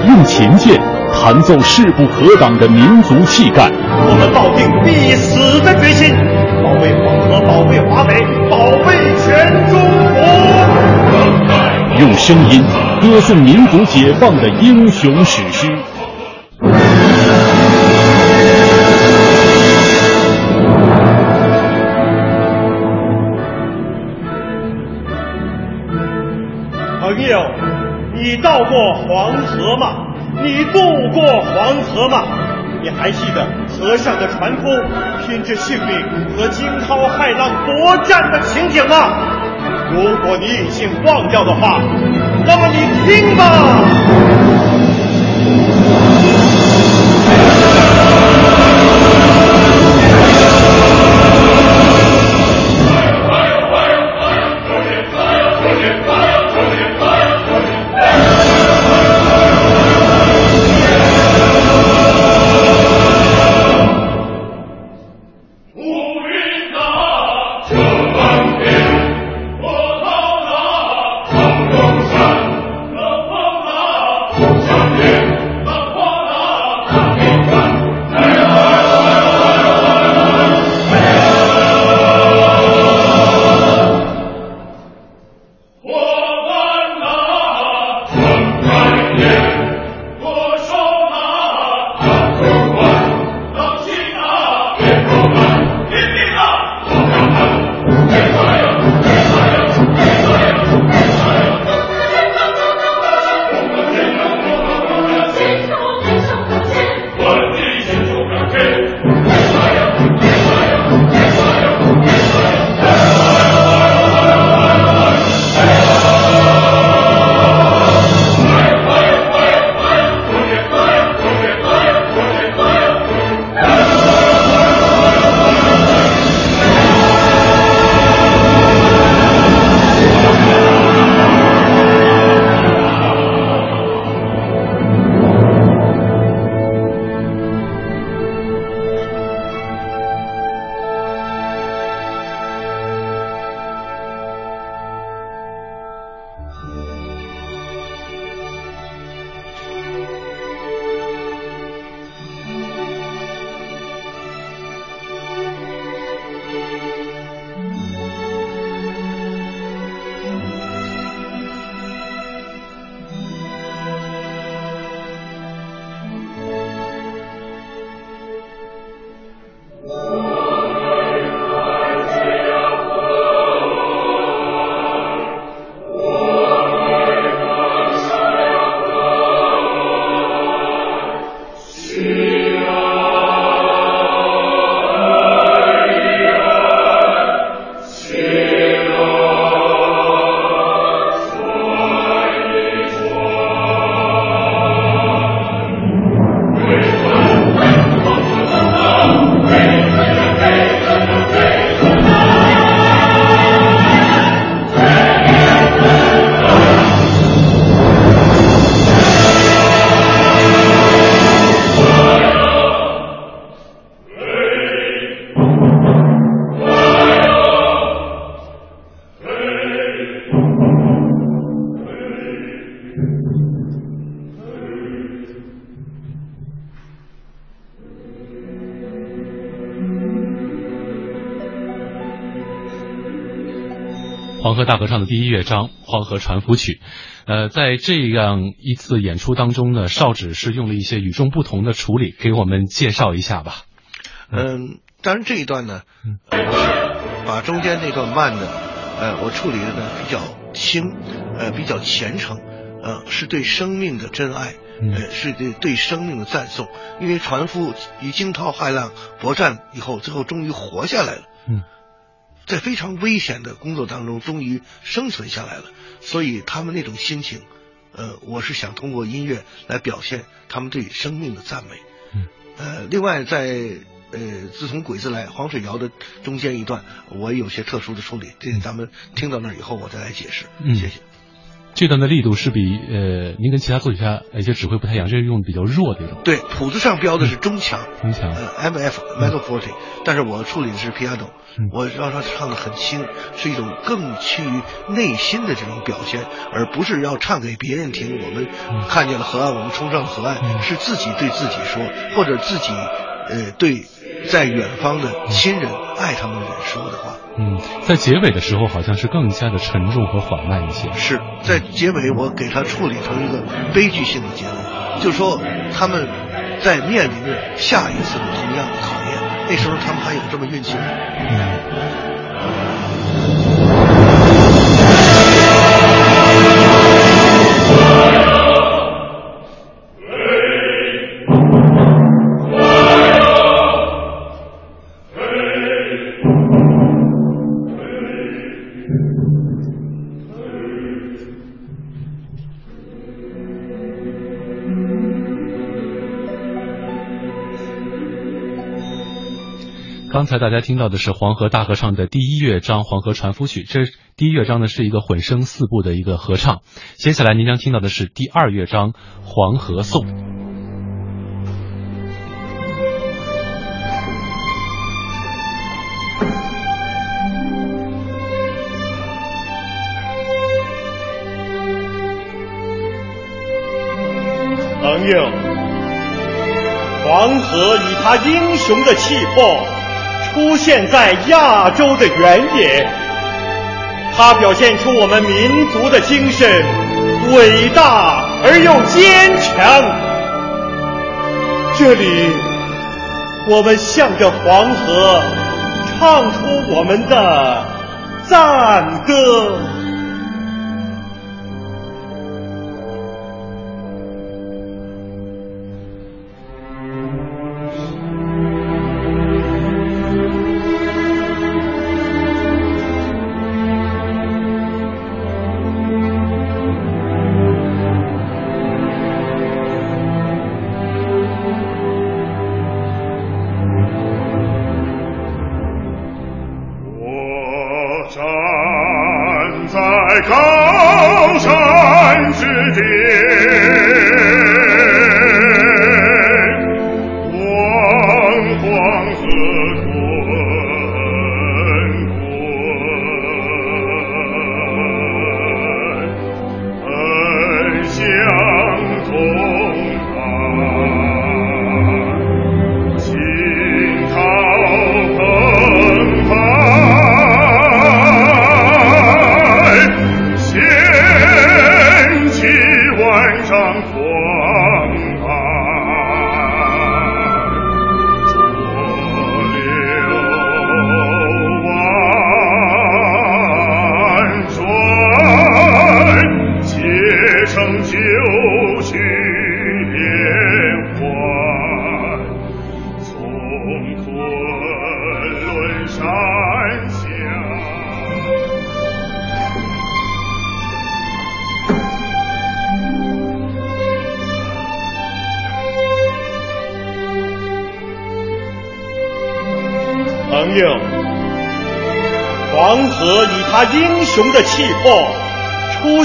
用琴键弹奏势不可挡的民族气概。我们抱定必死的决心，保卫黄河，保卫华北，保卫全中国。用声音歌颂民族解放的英雄史诗。朋友你到过黄河吗？你渡过黄河吗？你还记得河上的船夫拼着性命和惊涛骇浪搏战的情景吗？如果你已经忘掉的话，那么你听吧。河大合唱的第一乐章《黄河船夫曲》，呃，在这样一次演出当中呢，邵指是用了一些与众不同的处理，给我们介绍一下吧。嗯，当然这一段呢，把中间那段慢的，呃，我处理的呢比较轻，呃，比较虔诚，呃，是对生命的真爱，呃，是对对生命的赞颂。因为船夫以惊涛骇浪搏战以后，最后终于活下来了。嗯。在非常危险的工作当中，终于生存下来了，所以他们那种心情，呃，我是想通过音乐来表现他们对生命的赞美。嗯，呃，另外在呃，自从鬼子来黄水谣的中间一段，我有些特殊的处理，这咱们听到那以后我再来解释。嗯，谢谢。这段的力度是比呃，您跟其他作曲家一些指挥不太一样，这是用比较弱的一种。对，谱子上标的是中强，中强，呃，M F Metal Forte，但是我处理的是 Piano。我让他唱的很轻，是一种更趋于内心的这种表现，而不是要唱给别人听。我们看见了河岸，我们冲上了河岸，是自己对自己说，或者自己呃对在远方的亲人、爱他们的人说的话。嗯，在结尾的时候，好像是更加的沉重和缓慢一些。是在结尾，我给他处理成一个悲剧性的结尾，就说他们在面临着下一次的同样的考验。那时候他们还有这么运气吗？刚才大家听到的是黄河大合唱的第一乐章《黄河船夫曲》，这第一乐章呢是一个混声四部的一个合唱。接下来您将听到的是第二乐章《黄河颂》。朋友，黄河以它英雄的气魄出现在亚洲的原野，它表现出我们民族的精神，伟大而又坚强。这里，我们向着黄河唱出我们的赞歌。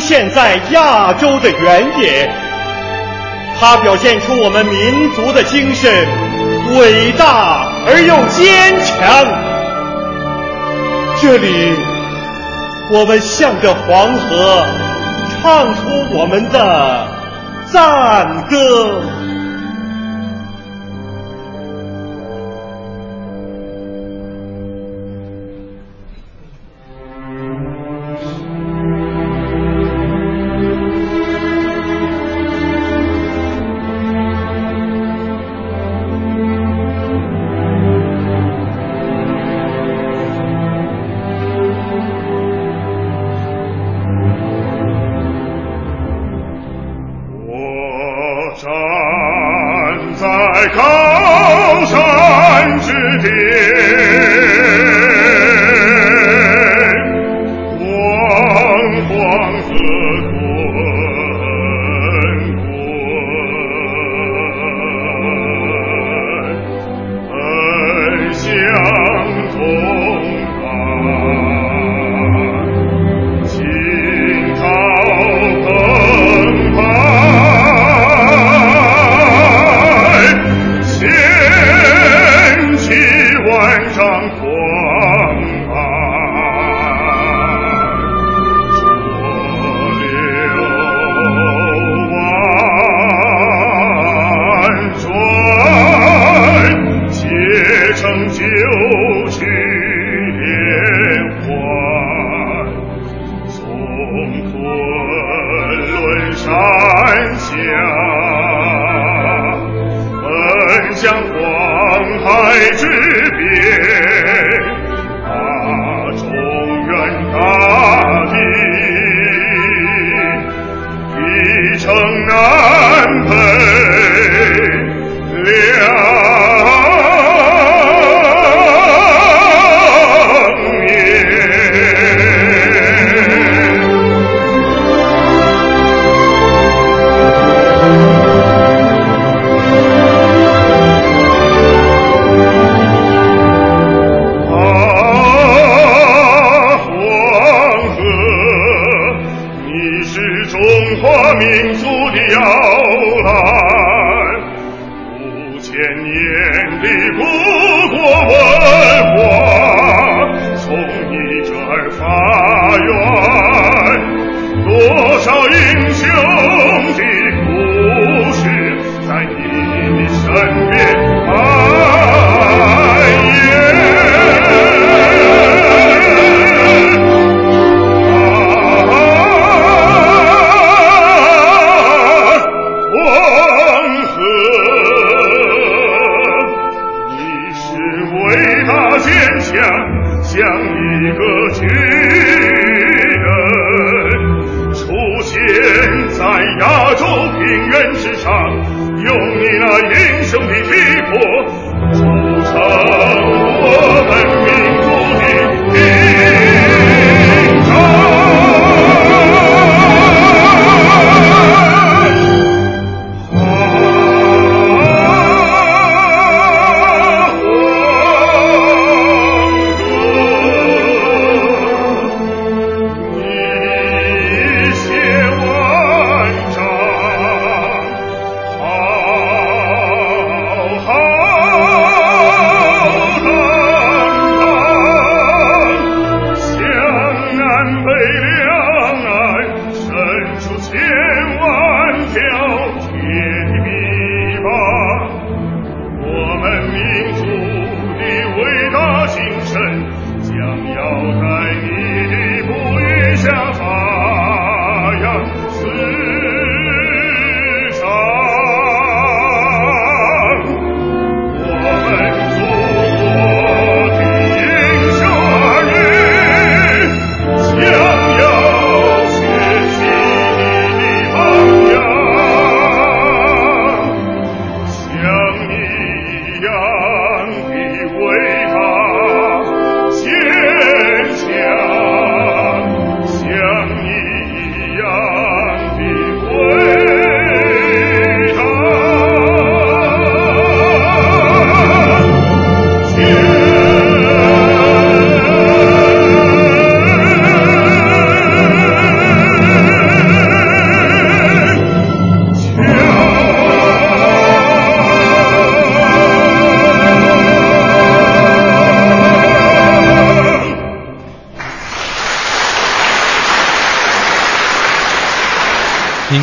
现在亚洲的原野，它表现出我们民族的精神，伟大而又坚强。这里，我们向着黄河唱出我们的赞歌。我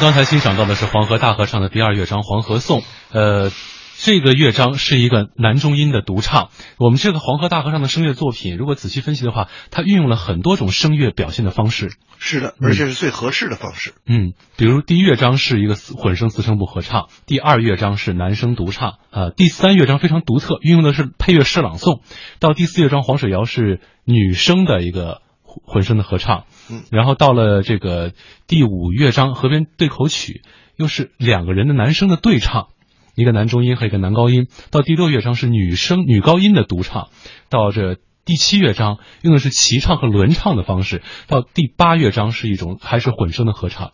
刚才欣赏到的是黄河大合唱的第二乐章《黄河颂》，呃，这个乐章是一个男中音的独唱。我们这个黄河大合唱的声乐作品，如果仔细分析的话，它运用了很多种声乐表现的方式。是的，而且是最合适的方式。嗯，比如第一乐章是一个混声四声部合唱，第二乐章是男声独唱，呃，第三乐章非常独特，运用的是配乐诗朗诵。到第四乐章，黄水瑶是女声的一个。混声的合唱，然后到了这个第五乐章《河边对口曲》，又是两个人的男声的对唱，一个男中音和一个男高音。到第六乐章是女声女高音的独唱，到这第七乐章用的是齐唱和轮唱的方式，到第八乐章是一种还是混声的合唱。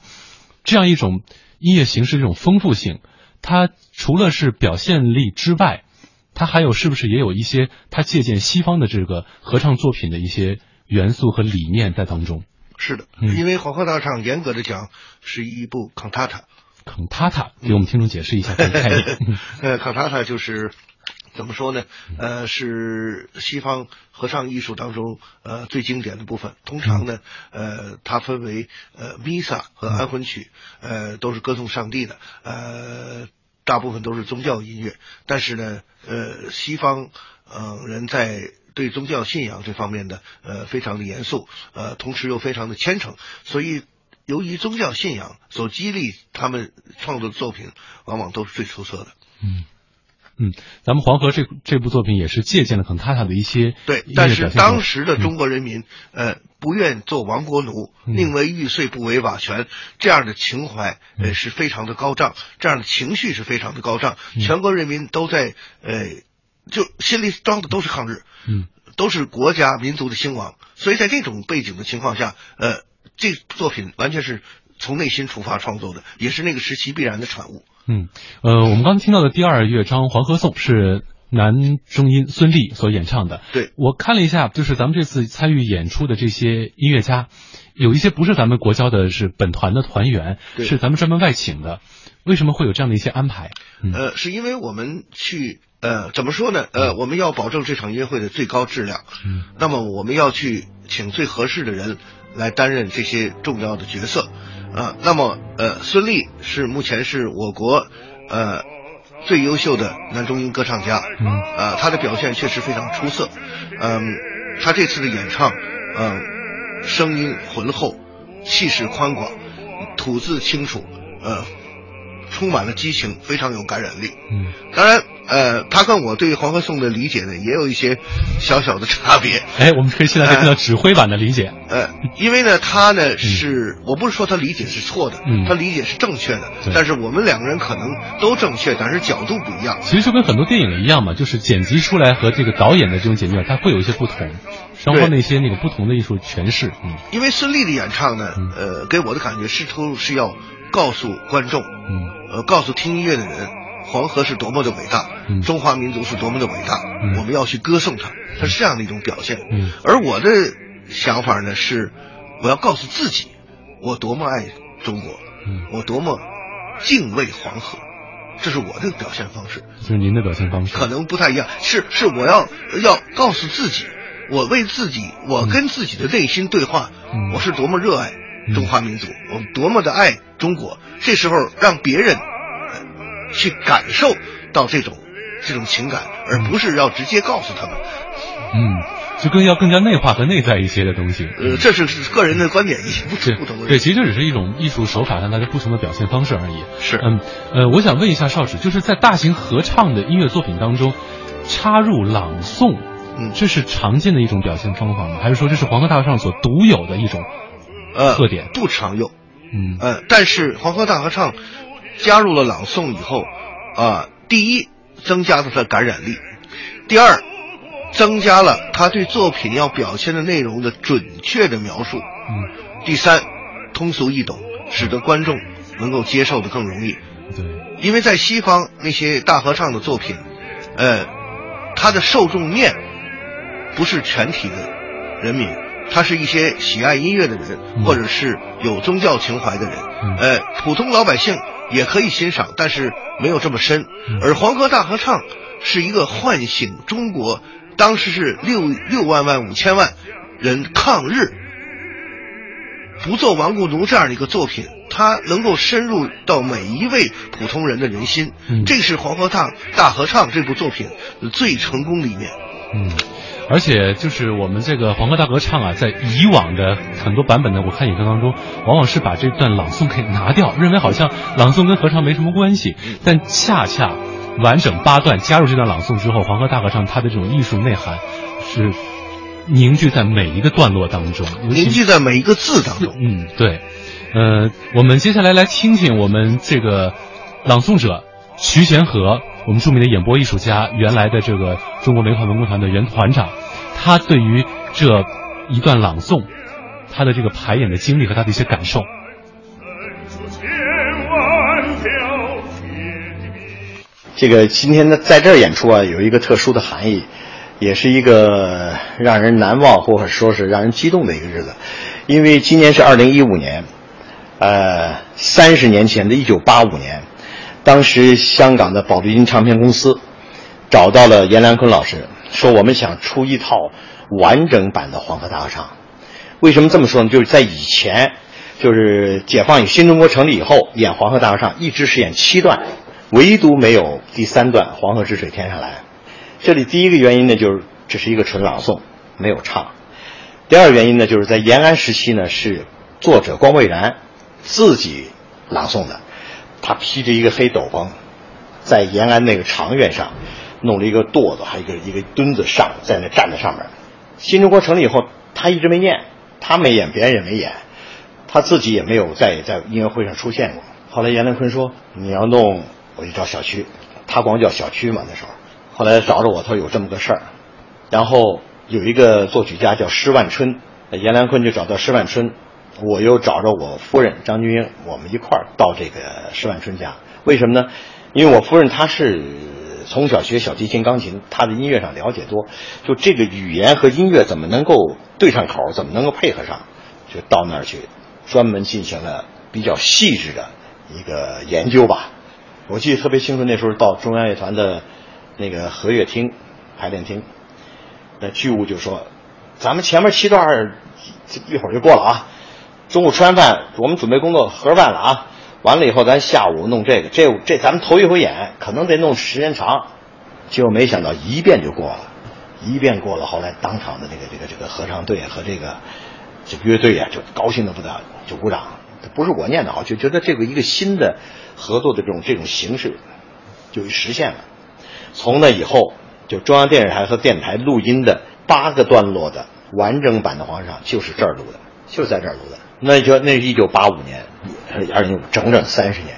这样一种音乐形式，这种丰富性，它除了是表现力之外，它还有是不是也有一些它借鉴西方的这个合唱作品的一些？元素和理念在当中，是的，因为黄河大唱严格的讲是一部 cantata。cantata 给我们听众解释一下这个概念。呃，cantata 就是怎么说呢？呃，是西方合唱艺术当中呃最经典的部分。通常呢，呃，它分为呃弥撒和安魂曲，呃，都是歌颂上帝的，呃，大部分都是宗教音乐。但是呢，呃，西方呃人在对宗教信仰这方面的呃非常的严肃，呃同时又非常的虔诚，所以由于宗教信仰所激励他们创作的作品，往往都是最出色的。嗯嗯，咱们黄河这这部作品也是借鉴了肯塔塔的一些对，但是。当时的中国人民呃不愿做亡国奴，宁为玉碎不为瓦全，这样的情怀呃是非常的高涨，这样的情绪是非常的高涨，全国人民都在呃。就心里装的都是抗日，嗯，都是国家民族的兴亡，所以在这种背景的情况下，呃，这作品完全是从内心出发创作的，也是那个时期必然的产物。嗯，呃，我们刚刚听到的第二乐章《黄河颂》是男中音孙俪所演唱的。对，我看了一下，就是咱们这次参与演出的这些音乐家，有一些不是咱们国交的是本团的团员，是咱们专门外请的，为什么会有这样的一些安排？呃，是因为我们去呃怎么说呢？呃，我们要保证这场音乐会的最高质量，嗯，那么我们要去请最合适的人来担任这些重要的角色，啊，那么呃，孙俪是目前是我国呃最优秀的男中音歌唱家，嗯，啊，他的表现确实非常出色，嗯，他这次的演唱，嗯，声音浑厚，气势宽广，吐字清楚，呃。充满了激情，非常有感染力。嗯，当然，呃，他跟我对《黄河颂》的理解呢，也有一些小小的差别。哎，我们可以现在看到指挥版的理解。呃，因为呢，他呢是，我不是说他理解是错的，嗯，他理解是正确的。但是我们两个人可能都正确，但是角度不一样。其实就跟很多电影一样嘛，就是剪辑出来和这个导演的这种剪辑，它会有一些不同，双方那些那个不同的艺术诠释。嗯，因为孙俪的演唱呢，呃，给我的感觉是都是要告诉观众，嗯。呃，告诉听音乐的人，黄河是多么的伟大，中华民族是多么的伟大，我们要去歌颂它，它是这样的一种表现。而我的想法呢是，我要告诉自己，我多么爱中国，我多么敬畏黄河，这是我的表现方式。就是您的表现方式，可能不太一样。是是，我要要告诉自己，我为自己，我跟自己的内心对话，我是多么热爱。中华民族，我们多么的爱中国！这时候让别人去感受到这种这种情感，而不是要直接告诉他们。嗯，就更要更加内化和内在一些的东西。呃，这是个人的观点，不不同的。对，其实这只是一种艺术手法上它是不同的表现方式而已。是，嗯呃，我想问一下邵指，就是在大型合唱的音乐作品当中，插入朗诵，嗯，这是常见的一种表现方法吗？还是说这是黄河大合唱所独有的一种？呃，特点不常用，嗯呃，但是黄河大合唱加入了朗诵以后，啊，第一增加了它的感染力，第二增加了他对作品要表现的内容的准确的描述，嗯，第三通俗易懂，使得观众能够接受的更容易。对，因为在西方那些大合唱的作品，呃，它的受众面不是全体的人民。他是一些喜爱音乐的人，或者是有宗教情怀的人，呃，普通老百姓也可以欣赏，但是没有这么深。而黄河大合唱是一个唤醒中国，当时是六六万万五千万人抗日、不做亡国奴这样的一个作品，它能够深入到每一位普通人的人心。这是黄河大大合唱这部作品最成功的一面。嗯。而且就是我们这个黄河大合唱啊，在以往的很多版本的我看演唱当中，往往是把这段朗诵给拿掉，认为好像朗诵跟合唱没什么关系。但恰恰完整八段加入这段朗诵之后，黄河大合唱它的这种艺术内涵是凝聚在每一个段落当中，凝聚在每一个字当中。嗯，对。呃，我们接下来来听听我们这个朗诵者徐贤和。我们著名的演播艺术家，原来的这个中国煤团文工团的原团长，他对于这一段朗诵，他的这个排演的经历和他的一些感受。这个今天呢，在这儿演出啊，有一个特殊的含义，也是一个让人难忘或者说是让人激动的一个日子，因为今年是二零一五年，呃，三十年前的一九八五年。当时香港的宝丽金唱片公司找到了阎良坤老师，说我们想出一套完整版的《黄河大合唱》。为什么这么说呢？就是在以前，就是解放以新中国成立以后，演《黄河大合唱》一直是演七段，唯独没有第三段《黄河之水天上来》。这里第一个原因呢，就是这是一个纯朗诵，没有唱；第二原因呢，就是在延安时期呢，是作者光未然自己朗诵的。他披着一个黑斗篷，在延安那个长院上，弄了一个垛子，还有一个一个墩子上，在那站在上面。新中国成立以后，他一直没念，他没演，别人也没演，他自己也没有在在音乐会上出现过。后来阎良坤说：“你要弄，我就找小区。”他光叫小区嘛那时候。后来找着我，他说有这么个事儿。然后有一个作曲家叫施万春，阎良坤就找到施万春。我又找着我夫人张君英，我们一块儿到这个施万春家。为什么呢？因为我夫人她是从小学小提琴、钢琴，她的音乐上了解多。就这个语言和音乐怎么能够对上口，怎么能够配合上，就到那儿去，专门进行了比较细致的一个研究吧。我记得特别清楚，那时候到中央乐团的那个和乐厅排练厅，那剧务就说：“咱们前面七段一会儿就过了啊，中午吃完饭我们准备工作盒饭了啊，完了以后咱下午弄这个，这这咱们头一回演，可能得弄时间长。”结果没想到一遍就过了，一遍过了，后来当场的这个这个这个合唱队和这个这乐队啊，就高兴的不得了，就鼓掌。不是我念的啊，就觉得这个一个新的合作的这种这种形式就实现了。从那以后，就中央电视台和电台录音的八个段落的完整版的《皇上》就是这儿录的，就是在这儿录的。那就那是一九八五年，二零整整三十年，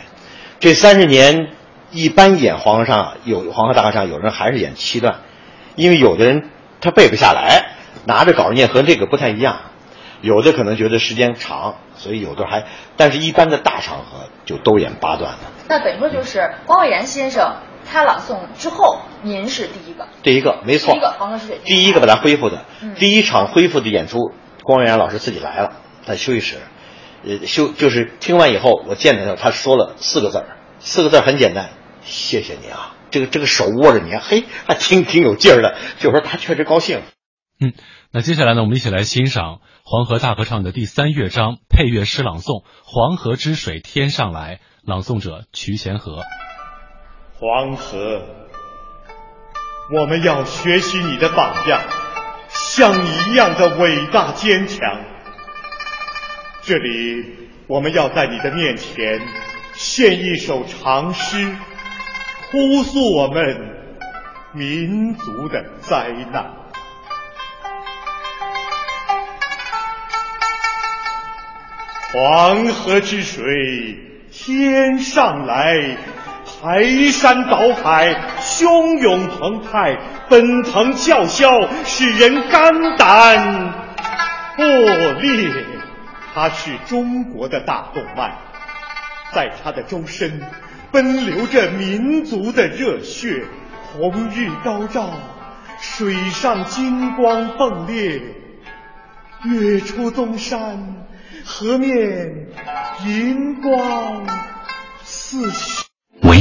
这三十年。一般演黄河上有黄河大合唱，有人还是演七段，因为有的人他背不下来，拿着稿念和这个不太一样，有的可能觉得时间长，所以有的还，但是一般的大场合就都演八段的。那等于说就是光伟然先生他朗诵之后，您是第一个，第一个没错，第一个黄河之水，第一个把它恢复的，第一场恢复的演出，光伟然老师自己来了，在休息室，呃休就是听完以后，我见到他，他说了四个字儿，四个字很简单。谢谢你啊，这个这个手握着你，嘿，还挺挺有劲儿的。就说他确实高兴。嗯，那接下来呢，我们一起来欣赏《黄河大合唱》的第三乐章配乐诗朗诵《黄河之水天上来》，朗诵者瞿贤和。黄河，我们要学习你的榜样，像你一样的伟大坚强。这里，我们要在你的面前献一首长诗。哭诉我们民族的灾难。黄河之水天上来，排山倒海，汹涌澎湃，奔腾叫嚣，使人肝胆破裂。它是中国的大动脉，在它的周身。奔流着民族的热血，红日高照，水上金光迸裂，月出东山，河面银光四起。喂。